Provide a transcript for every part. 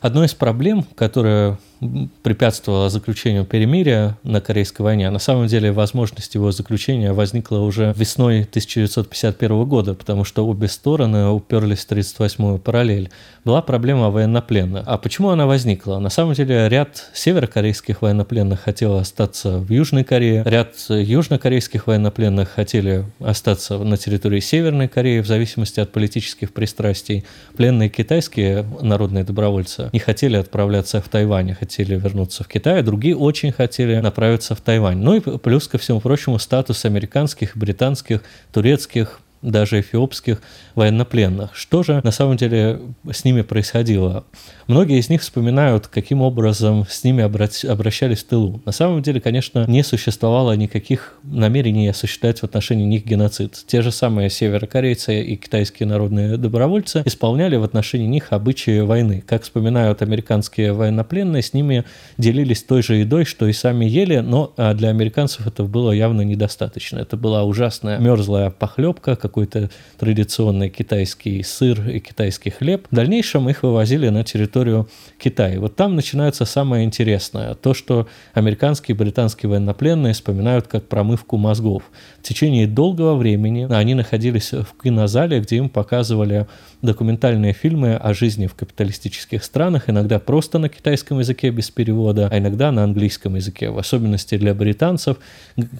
Одной из проблем, которая препятствовала заключению перемирия на Корейской войне. А на самом деле возможность его заключения возникла уже весной 1951 года, потому что обе стороны уперлись в 38-ю параллель. Была проблема военнопленных. А почему она возникла? На самом деле ряд северокорейских военнопленных хотел остаться в Южной Корее, ряд южнокорейских военнопленных хотели остаться на территории Северной Кореи в зависимости от политических пристрастий. Пленные китайские народные добровольцы не хотели отправляться в Тайвань, хотели вернуться в Китай, а другие очень хотели направиться в Тайвань. Ну и плюс ко всему прочему статус американских, британских, турецких, даже эфиопских военнопленных. Что же на самом деле с ними происходило? Многие из них вспоминают, каким образом с ними обращались в тылу. На самом деле, конечно, не существовало никаких намерений осуществлять в отношении них геноцид. Те же самые северокорейцы и китайские народные добровольцы исполняли в отношении них обычаи войны. Как вспоминают американские военнопленные, с ними делились той же едой, что и сами ели, но а, для американцев это было явно недостаточно. Это была ужасная мерзлая похлебка, какой-то традиционный китайский сыр и китайский хлеб. В дальнейшем их вывозили на территорию Китая. Вот там начинается самое интересное. То, что американские и британские военнопленные вспоминают как промывку мозгов. В течение долгого времени они находились в кинозале, где им показывали документальные фильмы о жизни в капиталистических странах, иногда просто на китайском языке без перевода, а иногда на английском языке, в особенности для британцев,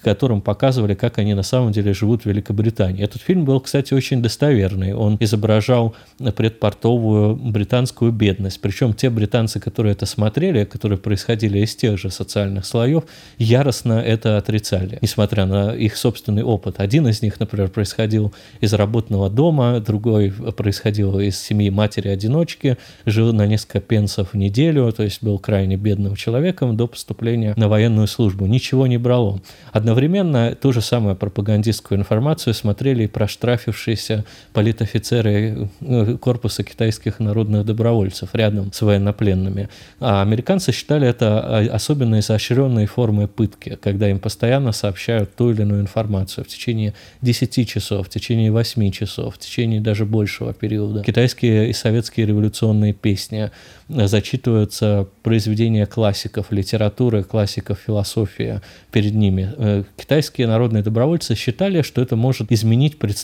которым показывали, как они на самом деле живут в Великобритании. Этот фильм был, кстати, очень достоверный. Он изображал предпортовую британскую бедность. Причем те британцы, которые это смотрели, которые происходили из тех же социальных слоев, яростно это отрицали, несмотря на их собственный опыт. Один из них, например, происходил из работного дома, другой происходил происходил из семьи матери-одиночки, жил на несколько пенсов в неделю, то есть был крайне бедным человеком до поступления на военную службу. Ничего не брало. Одновременно ту же самую пропагандистскую информацию смотрели и проштрафившиеся политофицеры э, корпуса китайских народных добровольцев рядом с военнопленными. А американцы считали это особенно изощренной формой пытки, когда им постоянно сообщают ту или иную информацию в течение 10 часов, в течение 8 часов, в течение даже большего периода. Китайские и советские революционные песни, зачитываются произведения классиков литературы, классиков философии перед ними. Э, китайские народные добровольцы считали, что это может изменить представление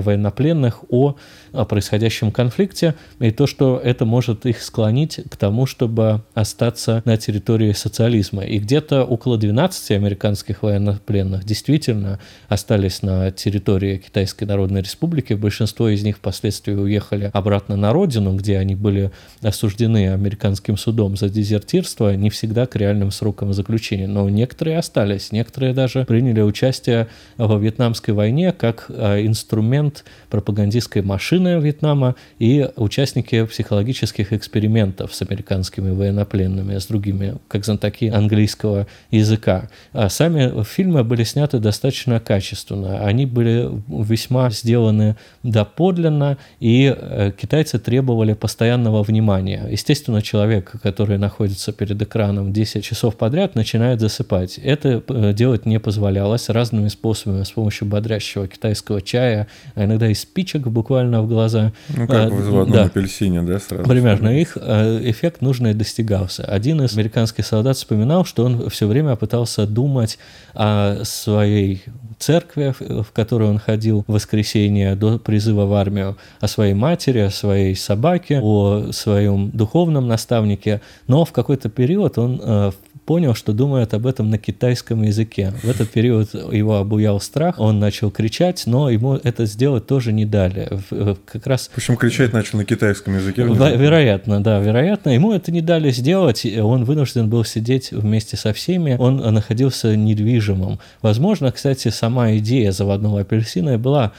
военнопленных о, о происходящем конфликте, и то, что это может их склонить к тому, чтобы остаться на территории социализма. И где-то около 12 американских военнопленных действительно остались на территории Китайской Народной Республики. Большинство из них впоследствии уехали обратно на родину, где они были осуждены американским судом за дезертирство, не всегда к реальным срокам заключения. Но некоторые остались, некоторые даже приняли участие во Вьетнамской войне как а, инструмент пропагандистской машины Вьетнама и участники психологических экспериментов с американскими военнопленными, с другими, как знатоки английского языка. А сами фильмы были сняты достаточно качественно. Они были весьма сделаны доподлинно, и э, китайцы требовали постоянного внимания. Естественно, человек, который находится перед экраном 10 часов подряд, начинает засыпать. Это э, делать не позволялось разными способами, с помощью бодрящего китайского чая, а иногда и спичек буквально в глаза. Ну, как в одном да. апельсине, да, сразу? Примерно. Их э, эффект нужный достигался. Один из американских солдат вспоминал, что он все время пытался думать о своей церкви, в которую он ходил в воскресенье до призыва в армию, о своей матери, о своей собаке, о своем духовном наставнике. Но в какой-то период он э, понял, что думает об этом на китайском языке. В этот период его обуял страх, он начал кричать, но ему это сделать тоже не дали. Как раз... Причем кричать начал на китайском языке? Вероятно, да, вероятно. Ему это не дали сделать, он вынужден был сидеть вместе со всеми, он находился недвижимым. Возможно, кстати, сама идея заводного апельсина была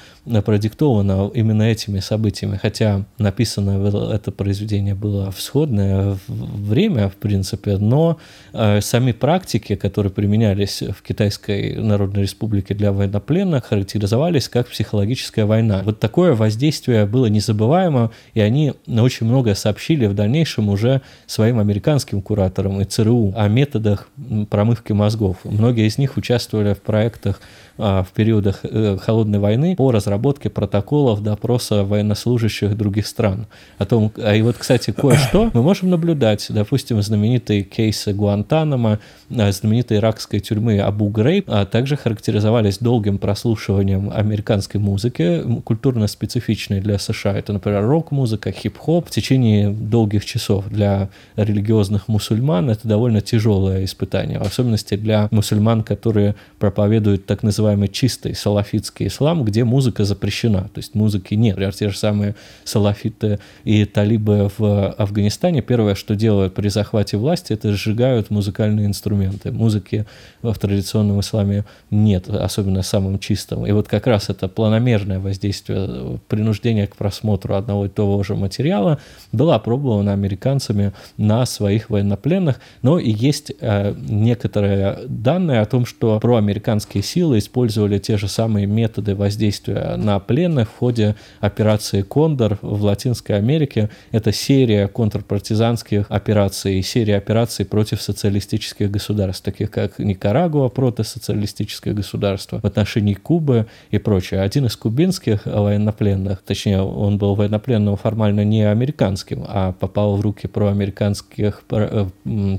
продиктована именно этими событиями, хотя написано это произведение было в сходное время, в принципе, но э, сами практики, которые применялись в Китайской Народной Республике для военнопленных, характеризовались как психологическая война. Вот такое воздействие было незабываемо, и они очень много сообщили в дальнейшем уже своим американским кураторам и ЦРУ о методах промывки мозгов. Многие из них участвовали в проектах в периодах э, Холодной войны по разработке протоколов допроса военнослужащих других стран. О том, а и вот, кстати, кое-что мы можем наблюдать. Допустим, знаменитые кейсы Гуантанамо, знаменитой иракской тюрьмы Абу Грейб, а также характеризовались долгим прослушиванием американской музыки, культурно специфичной для США. Это, например, рок-музыка, хип-хоп. В течение долгих часов для религиозных мусульман это довольно тяжелое испытание, в особенности для мусульман, которые проповедуют так называемый чистый салафитский ислам, где музыка запрещена. То есть музыки нет. Например, те же самые салафиты и талибы в Афганистане первое, что делают при захвате власти, это сжигают музыкальные инструменты. Музыки в традиционном исламе нет, особенно самым чистым. И вот как раз это планомерное воздействие, принуждение к просмотру одного и того же материала было опробовано американцами на своих военнопленных, но и есть э, некоторые данные о том, что проамериканские силы использовали те же самые методы воздействия на пленных в ходе операции «Кондор» в Латинской Америке. Это серия контрпартизанских операций, серия операций против социалистических государств, таких как Никарагуа, протосоциалистическое государство, в отношении Кубы и прочее. Один из кубинских военнопленных, точнее, он был военнопленным формально не американским, а попал в руки проамериканских э,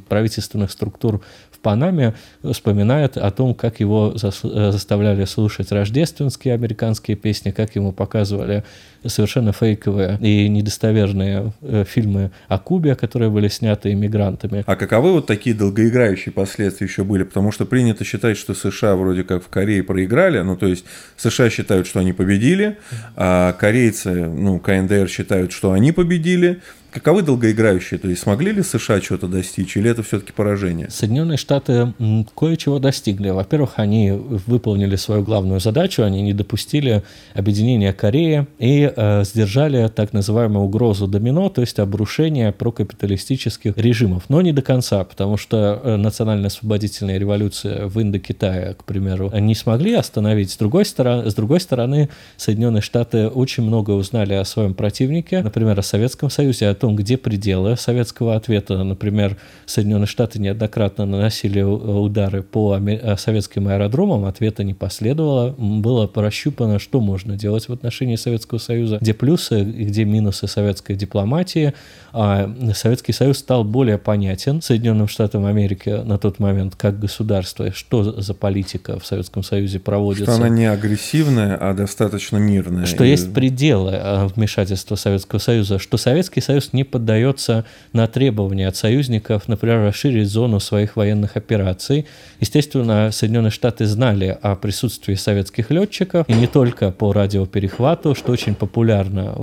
правительственных структур Панаме вспоминает о том, как его э, заставляли слушать рождественские американские песни, как ему показывали совершенно фейковые и недостоверные э, фильмы о Кубе, которые были сняты иммигрантами. А каковы вот такие долгоиграющие последствия еще были? Потому что принято считать, что США вроде как в Корее проиграли, ну то есть США считают, что они победили, а корейцы, ну КНДР считают, что они победили, Каковы долгоиграющие? То есть смогли ли США что-то достичь, или это все-таки поражение? Соединенные Штаты кое-чего достигли. Во-первых, они выполнили свою главную задачу, они не допустили объединения Кореи и э, сдержали так называемую угрозу домино, то есть обрушение прокапиталистических режимов. Но не до конца, потому что э, национально-освободительная революция в Индокитае, к примеру, не смогли остановить. С другой, стороны, с другой стороны, Соединенные Штаты очень много узнали о своем противнике, например, о Советском Союзе, о том, где пределы советского ответа. Например, Соединенные Штаты неоднократно наносили удары по э, советским аэродромам, ответа не последовало. Было прощупано, что можно делать в отношении Советского Союза, где плюсы и где минусы советской дипломатии. А Советский Союз стал более понятен Соединенным Штатам Америки на тот момент как государство, что за политика в Советском Союзе проводится. Что она не агрессивная, а достаточно мирная. Что и... есть пределы э, вмешательства Советского Союза, что Советский Союз не поддается на требования от союзников, например, расширить зону своих военных операций. Естественно, Соединенные Штаты знали о присутствии советских летчиков, и не только по радиоперехвату, что очень популярно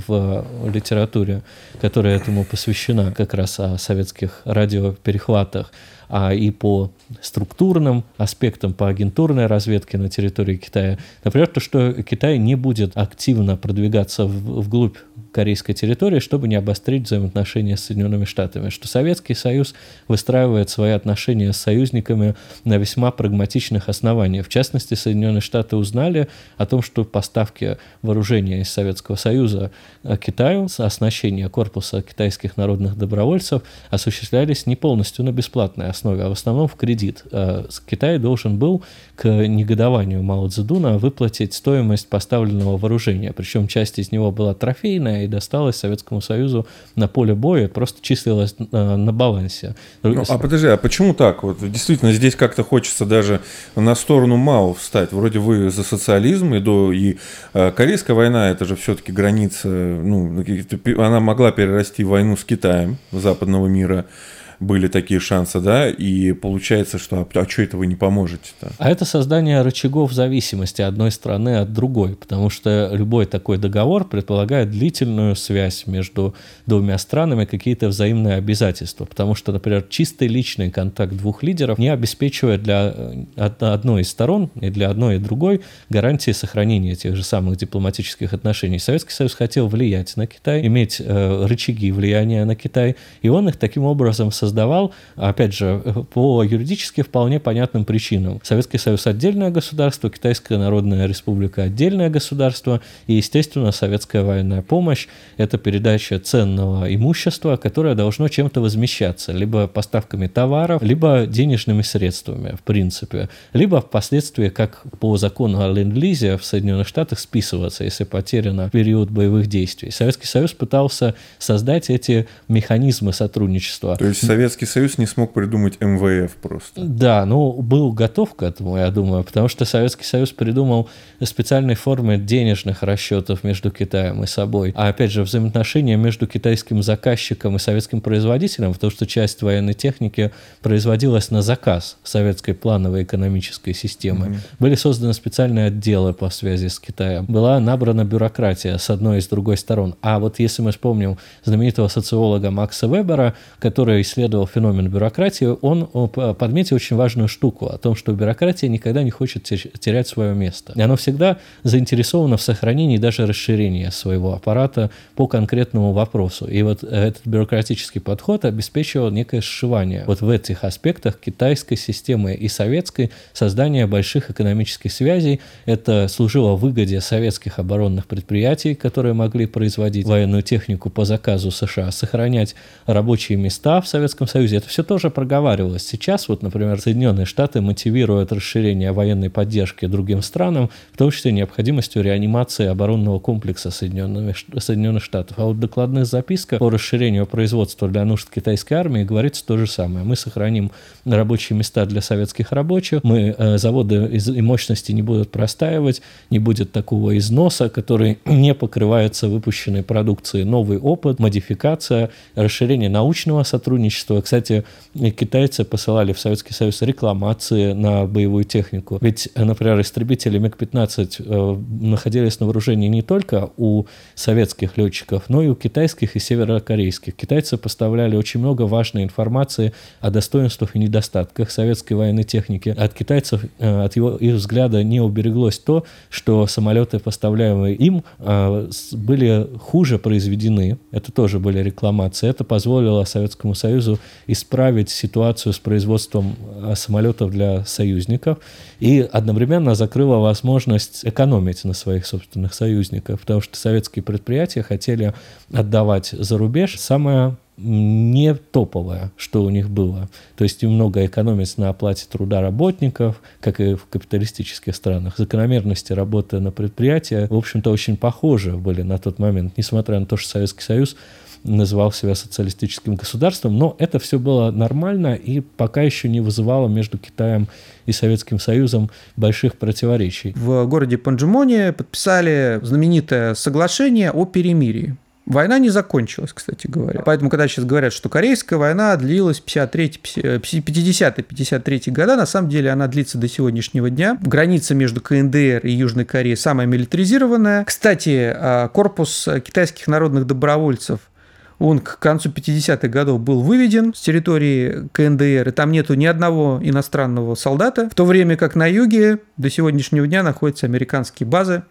в литературе, которая этому посвящена как раз о советских радиоперехватах, а и по структурным аспектам, по агентурной разведке на территории Китая. Например, то, что Китай не будет активно продвигаться вглубь корейской территории, чтобы не обострить взаимоотношения с Соединенными Штатами, что Советский Союз выстраивает свои отношения с союзниками на весьма прагматичных основаниях. В частности, Соединенные Штаты узнали о том, что поставки вооружения из Советского Союза Китаю, оснащение корпуса китайских народных добровольцев осуществлялись не полностью на бесплатной основе, а в основном в кредит. Э, Китай должен был к негодованию Мао Цзэдуна выплатить стоимость поставленного вооружения, причем часть из него была трофейная, и досталось Советскому Союзу на поле боя, просто числилось э, на балансе. Ну, а подожди, а почему так? Вот действительно здесь как-то хочется даже на сторону Мао встать. Вроде вы за социализм, и, до, и э, Корейская война, это же все-таки граница, ну, она могла перерасти в войну с Китаем западного мира были такие шансы, да, и получается, что а, а что это вы не поможете-то? А это создание рычагов зависимости одной страны от другой, потому что любой такой договор предполагает длительную связь между двумя странами, какие-то взаимные обязательства, потому что, например, чистый личный контакт двух лидеров не обеспечивает для э, одной из сторон и для одной и другой гарантии сохранения тех же самых дипломатических отношений. Советский Союз хотел влиять на Китай, иметь э, рычаги влияния на Китай, и он их таким образом создал создавал, опять же, по юридически вполне понятным причинам. Советский Союз – отдельное государство, Китайская Народная Республика – отдельное государство, и, естественно, советская военная помощь – это передача ценного имущества, которое должно чем-то возмещаться, либо поставками товаров, либо денежными средствами, в принципе, либо впоследствии, как по закону о ленд-лизе в Соединенных Штатах, списываться, если потеряно в период боевых действий. Советский Союз пытался создать эти механизмы сотрудничества. То есть Советский Союз не смог придумать МВФ просто? Да, ну, был готов к этому, я думаю, потому что Советский Союз придумал специальные формы денежных расчетов между Китаем и собой. А опять же, взаимоотношения между китайским заказчиком и советским производителем, потому что часть военной техники производилась на заказ советской плановой экономической системы. Mm-hmm. Были созданы специальные отделы по связи с Китаем. Была набрана бюрократия с одной и с другой сторон. А вот если мы вспомним знаменитого социолога Макса Вебера, который исследовал феномен бюрократии, он подметил очень важную штуку о том, что бюрократия никогда не хочет терять свое место. И оно всегда заинтересовано в сохранении и даже расширении своего аппарата по конкретному вопросу. И вот этот бюрократический подход обеспечивал некое сшивание вот в этих аспектах китайской системы и советской создание больших экономических связей. Это служило выгоде советских оборонных предприятий, которые могли производить военную технику по заказу США, сохранять рабочие места в Советском Союзе. Это все тоже проговаривалось. Сейчас вот, например, Соединенные Штаты мотивируют расширение военной поддержки другим странам, в том числе необходимостью реанимации оборонного комплекса Соединенных, Штатов. А вот в докладных записках по расширению производства для нужд китайской армии говорится то же самое. Мы сохраним рабочие места для советских рабочих, мы э, заводы и мощности не будут простаивать, не будет такого износа, который не покрывается выпущенной продукцией. Новый опыт, модификация, расширение научного сотрудничества. Кстати, китайцы посылали в Советский Союз рекламации на боевую технику. Ведь, например, истребители МиГ-15 э, находились на вооружении не только у советских летчиков, но и у китайских и северокорейских. Китайцы поставляли очень много важной информации о достоинствах и недостатках советской военной техники. От китайцев, э, от его, их взгляда не убереглось то, что самолеты, поставляемые им, э, были хуже произведены. Это тоже были рекламации. Это позволило Советскому Союзу исправить ситуацию с производством э, самолетов для союзников и одновременно закрыло возможность экономить на своих собственных союзников, потому что советские предприятия хотели отдавать за рубеж самое не топовое, что у них было. То есть им много экономить на оплате труда работников, как и в капиталистических странах. Закономерности работы на предприятии, в общем-то, очень похожи были на тот момент, несмотря на то, что Советский Союз называл себя социалистическим государством, но это все было нормально и пока еще не вызывало между Китаем и Советским Союзом больших противоречий. В городе Панджимоне подписали знаменитое соглашение о перемирии. Война не закончилась, кстати говоря. Поэтому, когда сейчас говорят, что Корейская война длилась 50-53 года, на самом деле она длится до сегодняшнего дня. Граница между КНДР и Южной Кореей самая милитаризированная. Кстати, а, корпус китайских народных добровольцев он к концу 50-х годов был выведен с территории КНДР, и там нету ни одного иностранного солдата, в то время как на юге до сегодняшнего дня находятся американские базы,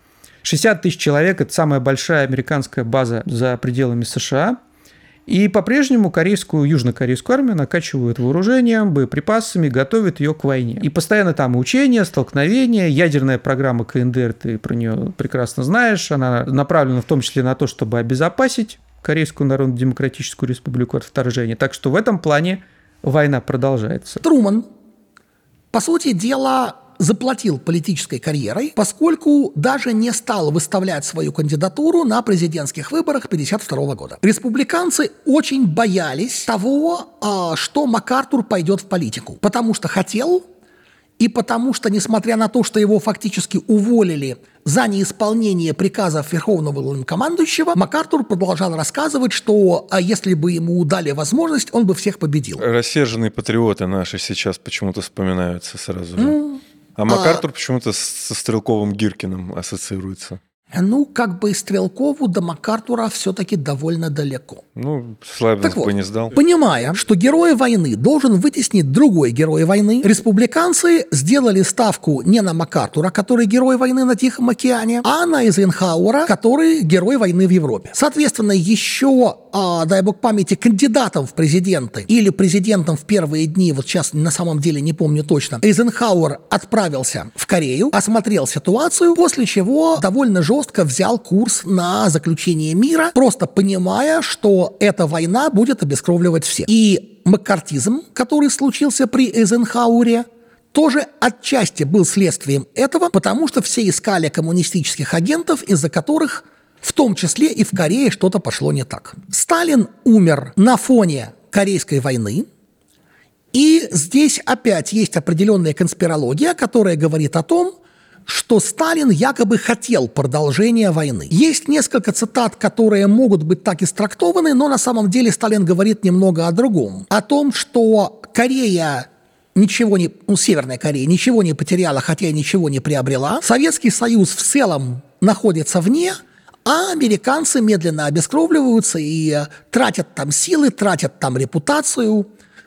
60 тысяч человек – это самая большая американская база за пределами США. И по-прежнему корейскую, южнокорейскую армию накачивают вооружением, боеприпасами, готовят ее к войне. И постоянно там учения, столкновения, ядерная программа КНДР, ты про нее прекрасно знаешь, она направлена в том числе на то, чтобы обезопасить Корейскую Народно-Демократическую Республику от вторжения. Так что в этом плане война продолжается. Труман, по сути дела, заплатил политической карьерой, поскольку даже не стал выставлять свою кандидатуру на президентских выборах 1952 года. Республиканцы очень боялись того, а, что МакАртур пойдет в политику, потому что хотел и потому что, несмотря на то, что его фактически уволили за неисполнение приказов Верховного главнокомандующего, МакАртур продолжал рассказывать, что а если бы ему дали возможность, он бы всех победил. Рассерженные патриоты наши сейчас почему-то вспоминаются сразу же. Mm. А МакАртур а... почему-то со стрелковым Гиркиным ассоциируется. Ну, как бы Стрелкову до МакАртура все-таки довольно далеко. Ну, Славянск Так вот, бы не сдал. Понимая, что герой войны должен вытеснить другой герой войны, республиканцы сделали ставку не на МакАртура, который герой войны на Тихом океане, а на Эйзенхауэра, который герой войны в Европе. Соответственно, еще, а, дай бог памяти, кандидатом в президенты или президентом в первые дни, вот сейчас на самом деле не помню точно, Эйзенхауэр отправился в Корею, осмотрел ситуацию, после чего довольно жестко взял курс на заключение мира, просто понимая, что эта война будет обескровливать всех. И маккартизм, который случился при Эйзенхауэре, тоже отчасти был следствием этого, потому что все искали коммунистических агентов, из-за которых в том числе и в Корее что-то пошло не так. Сталин умер на фоне Корейской войны, и здесь опять есть определенная конспирология, которая говорит о том, что Сталин якобы хотел продолжения войны. Есть несколько цитат, которые могут быть так истрактованы, но на самом деле Сталин говорит немного о другом. О том, что Корея ничего не, ну, Северная Корея ничего не потеряла, хотя и ничего не приобрела. Советский Союз в целом находится вне, а американцы медленно обескровливаются и тратят там силы, тратят там репутацию,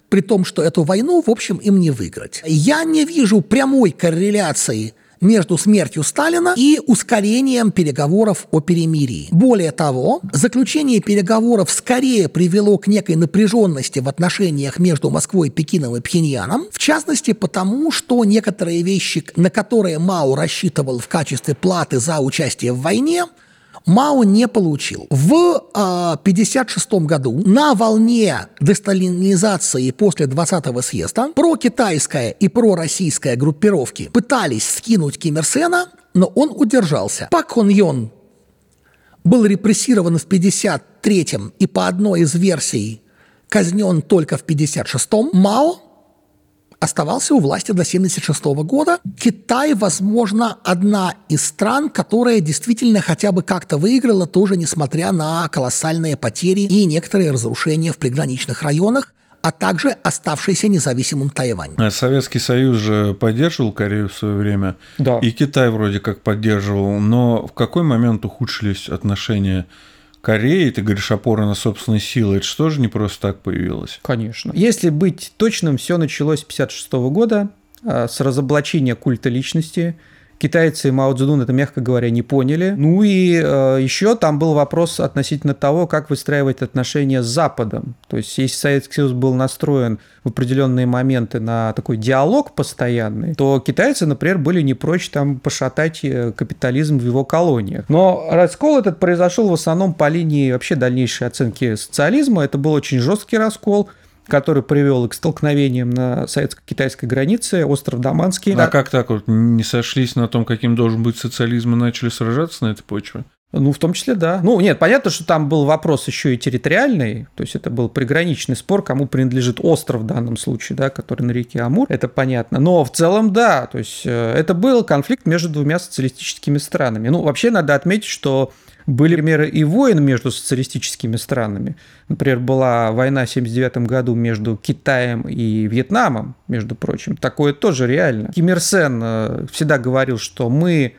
при том, что эту войну, в общем, им не выиграть. Я не вижу прямой корреляции между смертью Сталина и ускорением переговоров о перемирии. Более того, заключение переговоров скорее привело к некой напряженности в отношениях между Москвой, Пекином и Пхеньяном, в частности потому, что некоторые вещи, на которые Мао рассчитывал в качестве платы за участие в войне, Мао не получил. В 1956 году на волне десталинизации после 20-го съезда прокитайская и пророссийская группировки пытались скинуть Ким Ир Сена, но он удержался. Пак Хон Йон был репрессирован в 53-м и по одной из версий казнен только в 56-м. Мао оставался у власти до 1976 года. Китай, возможно, одна из стран, которая действительно хотя бы как-то выиграла, тоже несмотря на колоссальные потери и некоторые разрушения в приграничных районах а также оставшийся независимым Тайвань. А Советский Союз же поддерживал Корею в свое время. Да. И Китай вроде как поддерживал. Но в какой момент ухудшились отношения Кореи, ты говоришь, опора на собственные силы, это что же не просто так появилось? Конечно. Если быть точным, все началось с 1956 года, а, с разоблачения культа личности, Китайцы Мао Цзэдун это, мягко говоря, не поняли. Ну и э, еще там был вопрос относительно того, как выстраивать отношения с Западом. То есть, если Советский Союз был настроен в определенные моменты на такой диалог постоянный, то китайцы, например, были не прочь там пошатать э, капитализм в его колониях. Но раскол этот произошел в основном по линии вообще дальнейшей оценки социализма. Это был очень жесткий раскол который привел к столкновениям на советско-китайской границе, остров Даманский. А как так вот не сошлись на том, каким должен быть социализм, и начали сражаться на этой почве? Ну, в том числе, да. Ну, нет, понятно, что там был вопрос еще и территориальный, то есть это был приграничный спор, кому принадлежит остров в данном случае, да, который на реке Амур, это понятно. Но в целом, да, то есть э, это был конфликт между двумя социалистическими странами. Ну, вообще надо отметить, что были примеры и войн между социалистическими странами. Например, была война в 1979 году между Китаем и Вьетнамом, между прочим. Такое тоже реально. Ким Ир Сен э, всегда говорил, что мы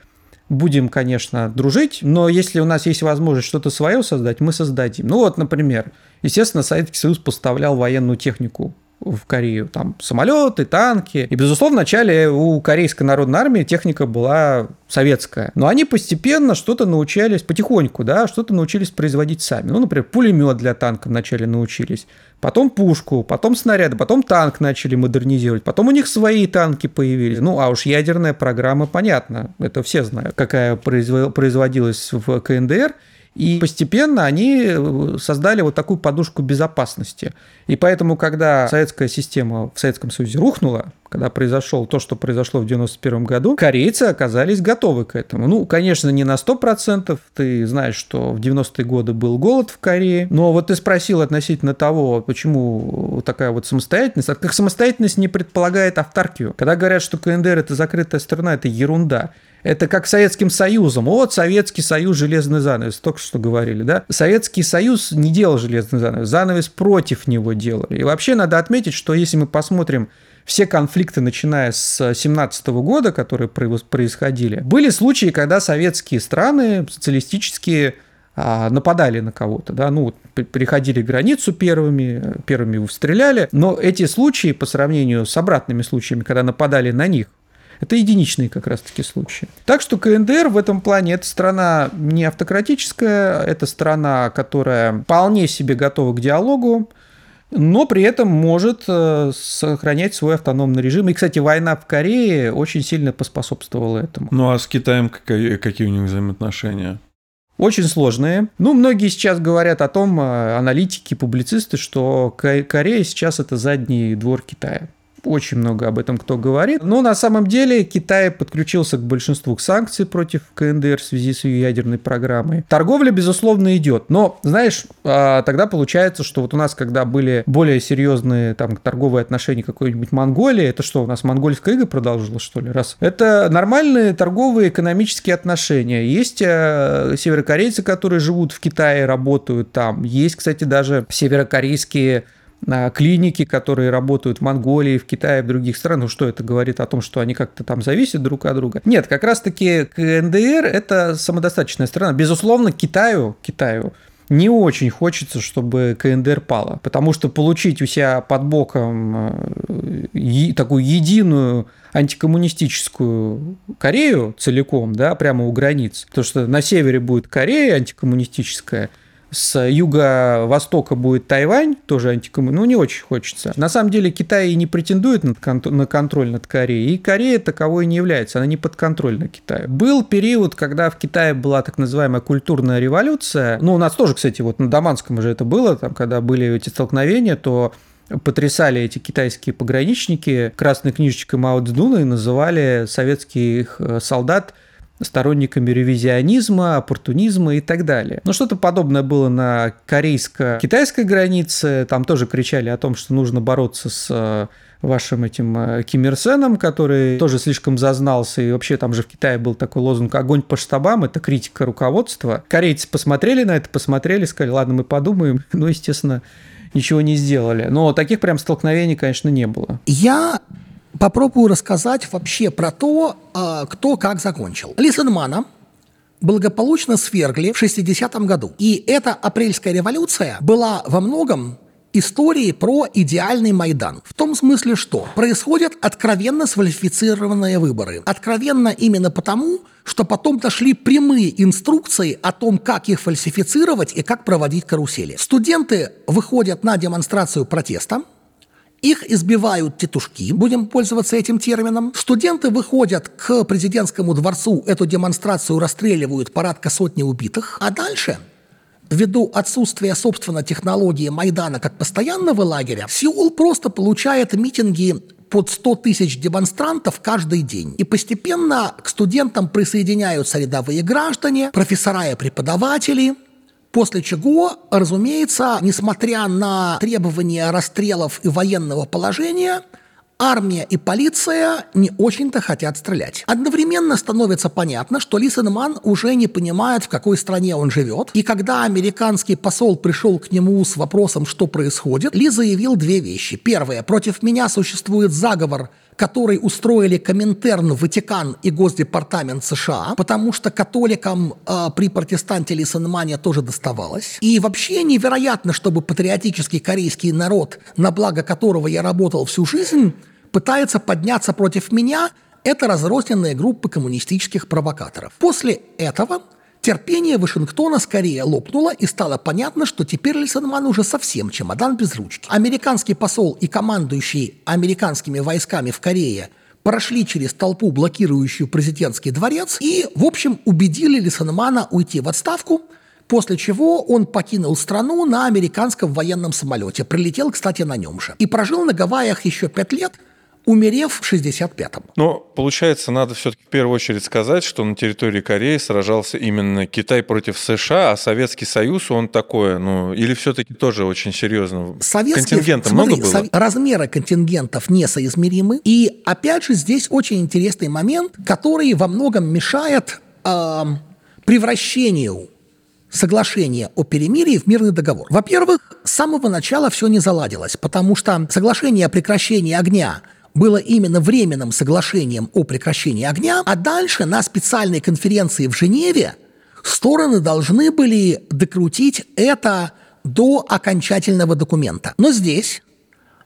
будем, конечно, дружить, но если у нас есть возможность что-то свое создать, мы создадим. Ну вот, например, естественно, Советский Союз поставлял военную технику в Корею. Там самолеты, танки. И, безусловно, вначале у Корейской народной армии техника была советская. Но они постепенно что-то научились, потихоньку, да, что-то научились производить сами. Ну, например, пулемет для танка вначале научились. Потом пушку, потом снаряды, потом танк начали модернизировать. Потом у них свои танки появились. Ну, а уж ядерная программа, понятно, это все знают, какая производилась в КНДР. И постепенно они э, создали вот такую подушку безопасности. И поэтому, когда советская система в Советском Союзе рухнула, когда произошло то, что произошло в 91 году, корейцы оказались готовы к этому. Ну, конечно, не на 100%. Ты знаешь, что в 90-е годы был голод в Корее. Но вот ты спросил относительно того, почему такая вот самостоятельность. А как самостоятельность не предполагает автаркию. Когда говорят, что КНДР – это закрытая страна, это ерунда. Это как Советским Союзом. Вот Советский Союз, железный занавес. Только что говорили, да? Советский Союз не делал железный занавес. Занавес против него делали. И вообще надо отметить, что если мы посмотрим все конфликты, начиная с 17 года, которые происходили, были случаи, когда советские страны, социалистические, а, нападали на кого-то, да, ну, переходили границу первыми, первыми стреляли, но эти случаи по сравнению с обратными случаями, когда нападали на них, это единичные как раз-таки случаи. Так что КНДР в этом плане это страна не автократическая, это страна, которая вполне себе готова к диалогу, но при этом может э, сохранять свой автономный режим. И, кстати, война в Корее очень сильно поспособствовала этому. Ну а с Китаем какие, какие у них взаимоотношения? Очень сложные. Ну, многие сейчас говорят о том, э, аналитики, публицисты, что Корея сейчас это задний двор Китая очень много об этом кто говорит. Но на самом деле Китай подключился к большинству санкций против КНДР в связи с ее ядерной программой. Торговля, безусловно, идет. Но, знаешь, а, тогда получается, что вот у нас, когда были более серьезные там торговые отношения какой-нибудь Монголии, это что, у нас монгольская ига продолжилась, что ли, раз? Это нормальные торговые экономические отношения. Есть а, северокорейцы, которые живут в Китае, работают там. Есть, кстати, даже северокорейские клиники, которые работают в Монголии, в Китае, в других странах. Ну, что это говорит о том, что они как-то там зависят друг от друга? Нет, как раз-таки КНДР – это самодостаточная страна. Безусловно, Китаю, Китаю не очень хочется, чтобы КНДР пала, потому что получить у себя под боком э, такую единую антикоммунистическую Корею целиком, да, прямо у границ, потому что на севере будет Корея антикоммунистическая – с юго-востока будет Тайвань, тоже антикоммунистический, ну, не очень хочется. На самом деле Китай и не претендует на контроль над Кореей, и Корея таковой не является, она не подконтрольна Китаю. Был период, когда в Китае была так называемая культурная революция, ну, у нас тоже, кстати, вот на Даманском уже это было, там, когда были эти столкновения, то потрясали эти китайские пограничники красной книжечкой Мао Цзэдуна и называли советских э, солдат сторонниками ревизионизма, оппортунизма и так далее. Но что-то подобное было на корейско-китайской границе. Там тоже кричали о том, что нужно бороться с э, вашим этим э, Ким Ир Сеном, который тоже слишком зазнался. И вообще там же в Китае был такой лозунг «Огонь по штабам» — это критика руководства. Корейцы посмотрели на это, посмотрели, сказали, ладно, мы подумаем. Ну, естественно, ничего не сделали. Но таких прям столкновений, конечно, не было. Я попробую рассказать вообще про то, а, кто как закончил. Лисенмана благополучно свергли в 60-м году. И эта апрельская революция была во многом историей про идеальный Майдан. В том смысле, что происходят откровенно сфальсифицированные выборы. Откровенно именно потому, что потом дошли прямые инструкции о том, как их фальсифицировать и как проводить карусели. Студенты выходят на демонстрацию протеста, их избивают тетушки, будем пользоваться этим термином. Студенты выходят к президентскому дворцу, эту демонстрацию расстреливают, порядка сотни убитых. А дальше Ввиду отсутствия, собственно, технологии Майдана как постоянного лагеря, Сеул просто получает митинги под 100 тысяч демонстрантов каждый день. И постепенно к студентам присоединяются рядовые граждане, профессора и преподаватели, После чего, разумеется, несмотря на требования расстрелов и военного положения, армия и полиция не очень-то хотят стрелять. Одновременно становится понятно, что Ли Сенман уже не понимает, в какой стране он живет. И когда американский посол пришел к нему с вопросом, что происходит, Ли заявил две вещи. Первое. Против меня существует заговор который устроили Коминтерн, Ватикан и Госдепартамент США, потому что католикам э, при протестанте Лисенмане тоже доставалось. И вообще невероятно, чтобы патриотический корейский народ, на благо которого я работал всю жизнь, пытается подняться против меня, это разрозненные группы коммунистических провокаторов. После этого Терпение Вашингтона скорее лопнуло, и стало понятно, что теперь Лисенман уже совсем чемодан без ручки. Американский посол и командующий американскими войсками в Корее прошли через толпу, блокирующую президентский дворец, и, в общем, убедили Лисенмана уйти в отставку, после чего он покинул страну на американском военном самолете, прилетел, кстати, на нем же, и прожил на Гавайях еще пять лет – умерев в 65-м. Но, получается, надо все-таки в первую очередь сказать, что на территории Кореи сражался именно Китай против США, а Советский Союз, он такое, ну, или все-таки тоже очень серьезно? Контингента смотри, много было? Размеры контингентов несоизмеримы. И, опять же, здесь очень интересный момент, который во многом мешает э, превращению соглашение о перемирии в мирный договор. Во-первых, с самого начала все не заладилось, потому что соглашение о прекращении огня – было именно временным соглашением о прекращении огня, а дальше на специальной конференции в Женеве стороны должны были докрутить это до окончательного документа. Но здесь,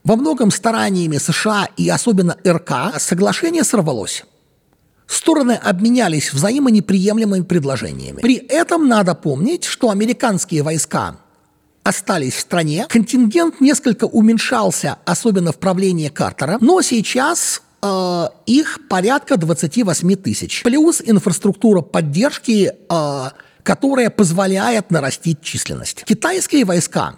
во многом стараниями США и особенно РК, соглашение сорвалось. Стороны обменялись взаимонеприемлемыми предложениями. При этом надо помнить, что американские войска остались в стране. Контингент несколько уменьшался, особенно в правлении Картера, но сейчас э, их порядка 28 тысяч. Плюс инфраструктура поддержки, э, которая позволяет нарастить численность. Китайские войска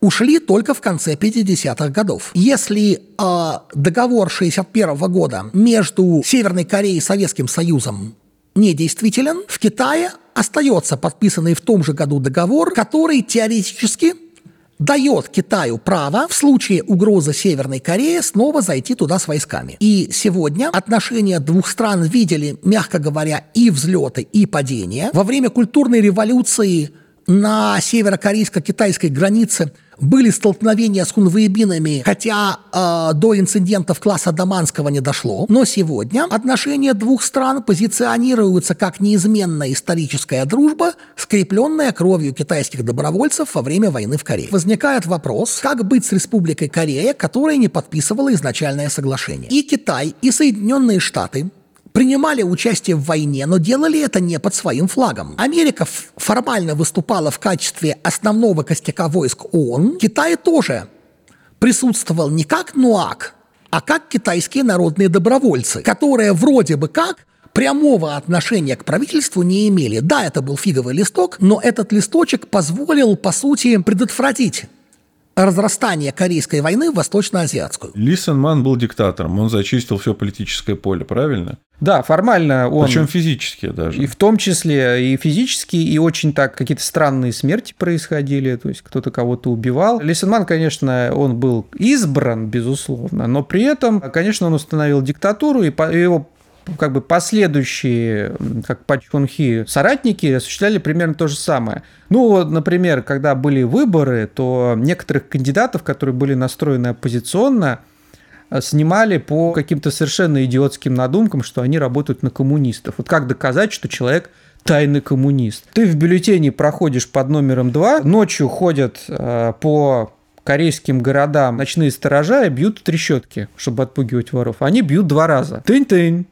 ушли только в конце 50-х годов. Если э, договор 61 года между Северной Кореей и Советским Союзом недействителен, в Китае остается подписанный в том же году договор, который теоретически дает Китаю право в случае угрозы Северной Кореи снова зайти туда с войсками. И сегодня отношения двух стран видели, мягко говоря, и взлеты, и падения. Во время культурной революции на северо-корейско-китайской границе были столкновения с хунвейбинами, хотя э, до инцидентов класса Даманского не дошло. Но сегодня отношения двух стран позиционируются как неизменная историческая дружба, скрепленная кровью китайских добровольцев во время войны в Корее. Возникает вопрос, как быть с Республикой Корея, которая не подписывала изначальное соглашение. И Китай, и Соединенные Штаты принимали участие в войне, но делали это не под своим флагом. Америка формально выступала в качестве основного костяка войск ООН. Китай тоже присутствовал не как НУАК, а как китайские народные добровольцы, которые вроде бы как прямого отношения к правительству не имели. Да, это был фиговый листок, но этот листочек позволил, по сути, предотвратить разрастание Корейской войны в Восточно-Азиатскую. Ли Сэн Ман был диктатором, он зачистил все политическое поле, правильно? Да, формально он... Причем физически даже. И в том числе и физически, и очень так какие-то странные смерти происходили, то есть кто-то кого-то убивал. Лисенман, конечно, он был избран, безусловно, но при этом, конечно, он установил диктатуру, и его как бы последующие, как Пачхунхи, соратники осуществляли примерно то же самое. Ну, вот, например, когда были выборы, то некоторых кандидатов, которые были настроены оппозиционно, э, снимали по каким-то совершенно идиотским надумкам, что они работают на коммунистов. Вот как доказать, что человек тайный коммунист? Ты в бюллетене проходишь под номером 2, ночью ходят э, по корейским городам ночные сторожа и бьют трещотки, чтобы отпугивать воров. Они бьют два раза. Тынь-тынь.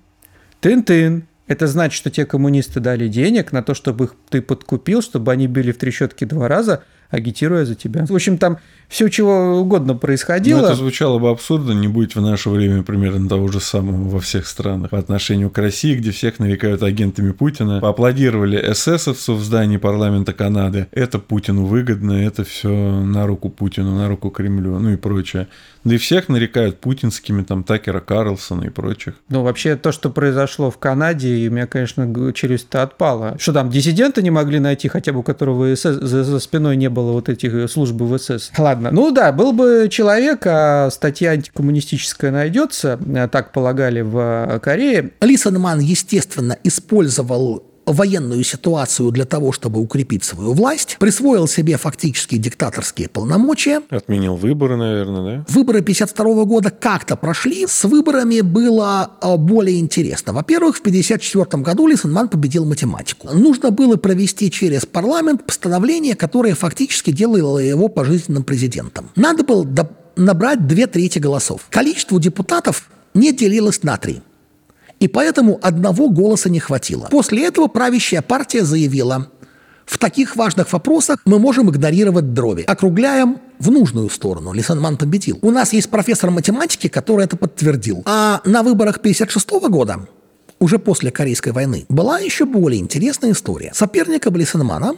Тын-тын. Это значит, что те коммунисты дали денег на то, чтобы их ты подкупил, чтобы они били в трещотки два раза, агитируя за тебя. В общем, там все чего угодно происходило. Но это звучало бы абсурдно, не будет в наше время примерно того же самого во всех странах. По отношению к России, где всех нарекают агентами Путина, поаплодировали эсэсовцу в здании парламента Канады. Это Путину выгодно, это все на руку Путину, на руку Кремлю, ну и прочее. Да и всех нарекают путинскими, там, Такера Карлсона и прочих. Ну, вообще, то, что произошло в Канаде, у меня, конечно, челюсть-то отпала. Что там, диссиденты не могли найти, хотя бы у которого СС, за, за спиной не было вот этих служб в СС? Ладно, ну да, был бы человек, а статья антикоммунистическая найдется, так полагали в Корее. Лисенман, естественно, использовал военную ситуацию для того, чтобы укрепить свою власть, присвоил себе фактически диктаторские полномочия. Отменил выборы, наверное, да? Выборы 52 года как-то прошли. С выборами было а, более интересно. Во-первых, в 54 году Лисенман победил математику. Нужно было провести через парламент постановление, которое фактически делало его пожизненным президентом. Надо было набрать две трети голосов. Количество депутатов не делилось на три. И поэтому одного голоса не хватило. После этого правящая партия заявила, в таких важных вопросах мы можем игнорировать дроби. Округляем в нужную сторону. Лисенман победил. У нас есть профессор математики, который это подтвердил. А на выборах 1956 года, уже после Корейской войны, была еще более интересная история. Соперником Лисенмана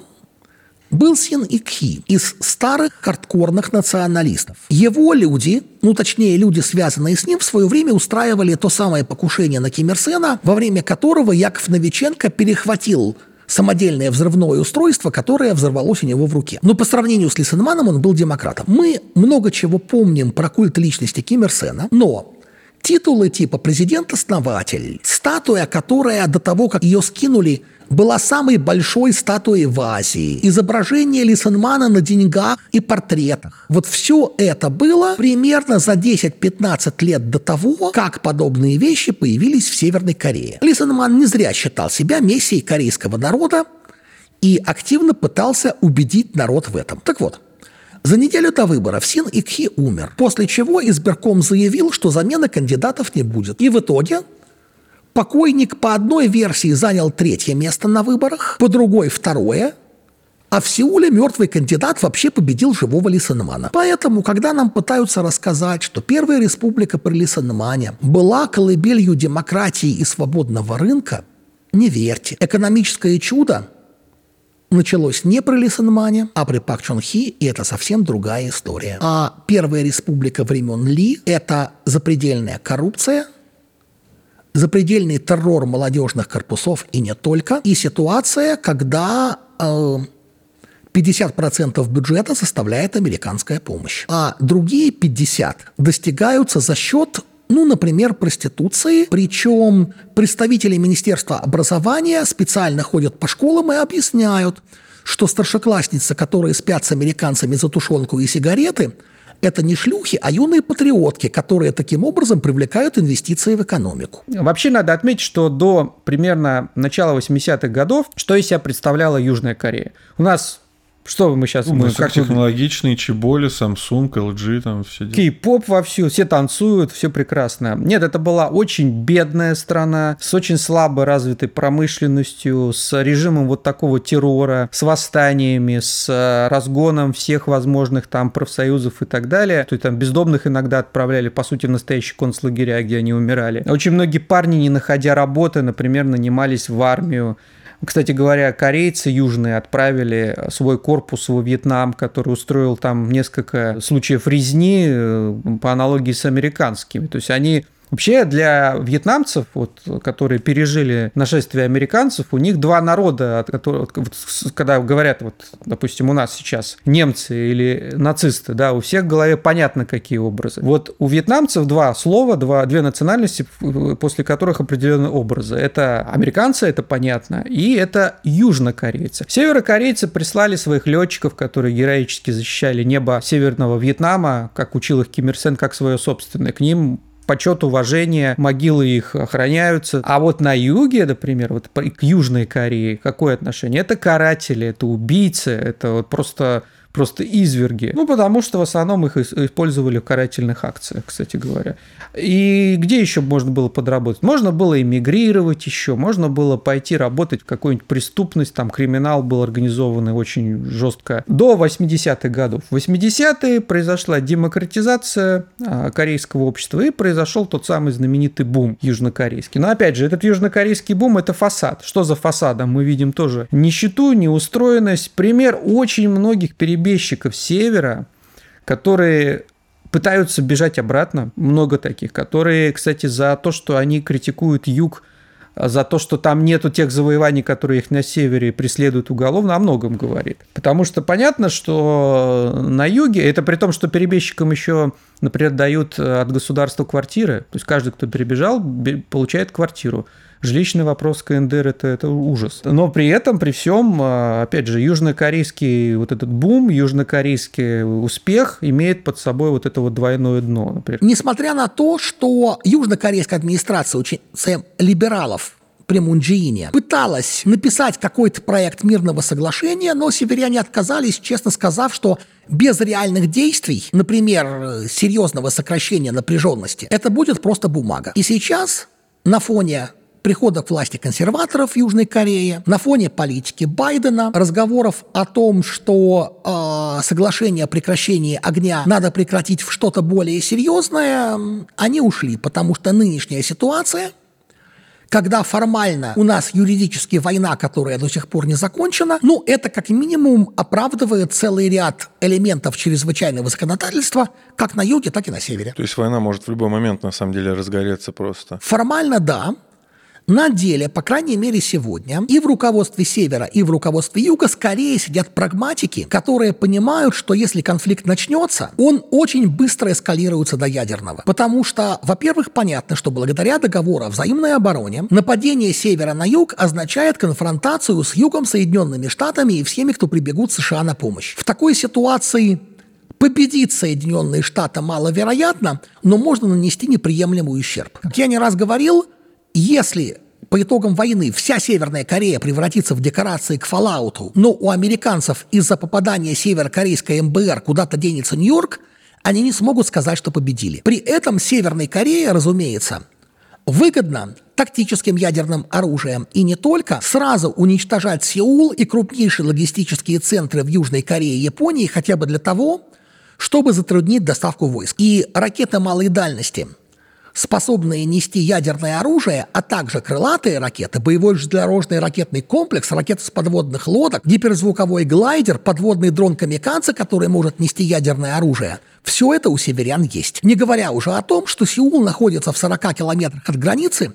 был Син Икхи из старых хардкорных националистов. Его люди, ну точнее люди, связанные с ним, в свое время устраивали то самое покушение на Ким Ир Сена, во время которого Яков Новиченко перехватил самодельное взрывное устройство, которое взорвалось у него в руке. Но по сравнению с Лисенманом он был демократом. Мы много чего помним про культ личности Ким Ир Сена, но Титулы типа президент-основатель, статуя, которая до того, как ее скинули, была самой большой статуей в Азии. Изображение Лисенмана на деньгах и портретах. Вот все это было примерно за 10-15 лет до того, как подобные вещи появились в Северной Корее. Лисенман не зря считал себя мессией корейского народа и активно пытался убедить народ в этом. Так вот, за неделю до выборов Син Икхи умер, после чего избирком заявил, что замены кандидатов не будет. И в итоге покойник по одной версии занял третье место на выборах, по другой – второе, а в Сеуле мертвый кандидат вообще победил живого Лисенмана. Поэтому, когда нам пытаются рассказать, что Первая республика при Лисенмане была колыбелью демократии и свободного рынка, не верьте. Экономическое чудо началось не при Лисенмане, а при Пак Чон Хи, и это совсем другая история. А Первая республика времен Ли – это запредельная коррупция, запредельный террор молодежных корпусов и не только, и ситуация, когда э, 50% бюджета составляет американская помощь, а другие 50% достигаются за счет ну, например, проституции. Причем представители Министерства образования специально ходят по школам и объясняют, что старшеклассницы, которые спят с американцами за тушенку и сигареты, это не шлюхи, а юные патриотки, которые таким образом привлекают инвестиции в экономику. Вообще надо отметить, что до примерно начала 80-х годов, что из себя представляла Южная Корея? У нас что мы сейчас... Ну, мы как технологичные, Чеболи, Samsung, LG, там все Кей-поп вовсю, все танцуют, все прекрасно. Нет, это была очень бедная страна, с очень слабо развитой промышленностью, с режимом вот такого террора, с восстаниями, с э, разгоном всех возможных там профсоюзов и так далее. То есть там бездомных иногда отправляли, по сути, в настоящие концлагеря, где они умирали. Очень многие парни, не находя работы, например, нанимались в армию, кстати говоря, корейцы южные отправили свой корпус во Вьетнам, который устроил там несколько случаев резни э, по аналогии с американскими. То есть они Вообще для вьетнамцев, вот, которые пережили нашествие американцев, у них два народа, которые, вот, когда говорят, вот, допустим, у нас сейчас немцы или нацисты, да, у всех в голове понятно, какие образы. Вот у вьетнамцев два слова, два, две национальности, после которых определены образы. Это американцы, это понятно, и это южнокорейцы. Северокорейцы прислали своих летчиков, которые героически защищали небо Северного Вьетнама, как учил их Ким Ир Сен, как свое собственное. К ним почет, уважение, могилы их охраняются. А вот на юге, например, вот к Южной Корее какое отношение? Это каратели, это убийцы, это вот просто просто изверги. Ну, потому что в основном их использовали в карательных акциях, кстати говоря. И где еще можно было подработать? Можно было эмигрировать еще, можно было пойти работать в какую-нибудь преступность, там криминал был организованный очень жестко. До 80-х годов. В 80-е произошла демократизация а, корейского общества и произошел тот самый знаменитый бум южнокорейский. Но опять же, этот южнокорейский бум – это фасад. Что за фасадом? Мы видим тоже нищету, неустроенность. Пример очень многих перебежек перебежчиков севера, которые пытаются бежать обратно, много таких, которые, кстати, за то, что они критикуют юг, за то, что там нету тех завоеваний, которые их на севере преследуют уголовно, о многом говорит. Потому что понятно, что на юге, это при том, что перебежчикам еще, например, дают от государства квартиры, то есть каждый, кто перебежал, получает квартиру. Жилищный вопрос КНДР это, это ужас. Но при этом, при всем, а, опять же, южнокорейский вот этот бум, южнокорейский успех имеет под собой вот это вот двойное дно, например. Несмотря на то, что южнокорейская администрация очень либералов при Мунджиине пыталась написать какой-то проект мирного соглашения, но северяне отказались, честно сказав, что без реальных действий, например, серьезного сокращения напряженности, это будет просто бумага. И сейчас на фоне прихода к власти консерваторов Южной Корее, на фоне политики Байдена, разговоров о том, что э, соглашение о прекращении огня надо прекратить в что-то более серьезное, они ушли, потому что нынешняя ситуация когда формально у нас юридически война, которая до сих пор не закончена, ну, это как минимум оправдывает целый ряд элементов чрезвычайного законодательства как на юге, так и на севере. То есть война может в любой момент, на самом деле, разгореться просто? Формально, да. На деле, по крайней мере сегодня, и в руководстве Севера, и в руководстве Юга скорее сидят прагматики, которые понимают, что если конфликт начнется, он очень быстро эскалируется до ядерного. Потому что, во-первых, понятно, что благодаря договору о взаимной обороне нападение Севера на Юг означает конфронтацию с Югом, Соединенными Штатами и всеми, кто прибегут США на помощь. В такой ситуации Победить Соединенные Штаты маловероятно, но можно нанести неприемлемый ущерб. Как я не раз говорил, если по итогам войны вся Северная Корея превратится в декорации к Fallout, но у американцев из-за попадания северокорейской МБР куда-то денется Нью-Йорк, они не смогут сказать, что победили. При этом Северной Корее, разумеется, выгодно тактическим ядерным оружием и не только сразу уничтожать Сеул и крупнейшие логистические центры в Южной Корее и Японии хотя бы для того, чтобы затруднить доставку войск. И ракеты малой дальности – способные нести ядерное оружие, а также крылатые ракеты, боевой железнодорожный ракетный комплекс, ракеты с подводных лодок, гиперзвуковой глайдер, подводный дрон «Камикадзе», который может нести ядерное оружие. Все это у северян есть. Не говоря уже о том, что Сеул находится в 40 километрах от границы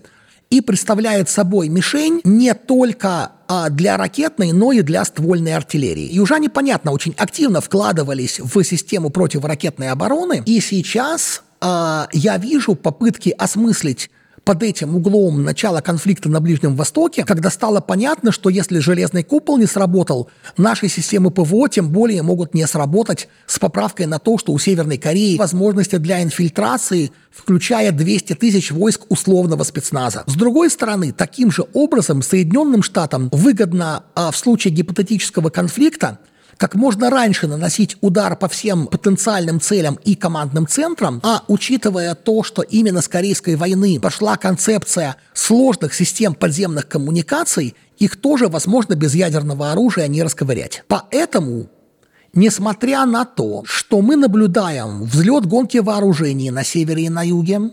и представляет собой мишень не только а, для ракетной, но и для ствольной артиллерии. Южане, понятно, очень активно вкладывались в систему противоракетной обороны, и сейчас я вижу попытки осмыслить под этим углом начала конфликта на Ближнем Востоке, когда стало понятно, что если железный купол не сработал, наши системы ПВО тем более могут не сработать с поправкой на то, что у Северной Кореи возможности для инфильтрации, включая 200 тысяч войск условного спецназа. С другой стороны, таким же образом Соединенным Штатам выгодно а в случае гипотетического конфликта как можно раньше наносить удар по всем потенциальным целям и командным центрам, а учитывая то, что именно с Корейской войны пошла концепция сложных систем подземных коммуникаций, их тоже возможно без ядерного оружия не расковырять. Поэтому Несмотря на то, что мы наблюдаем взлет гонки вооружений на севере и на юге,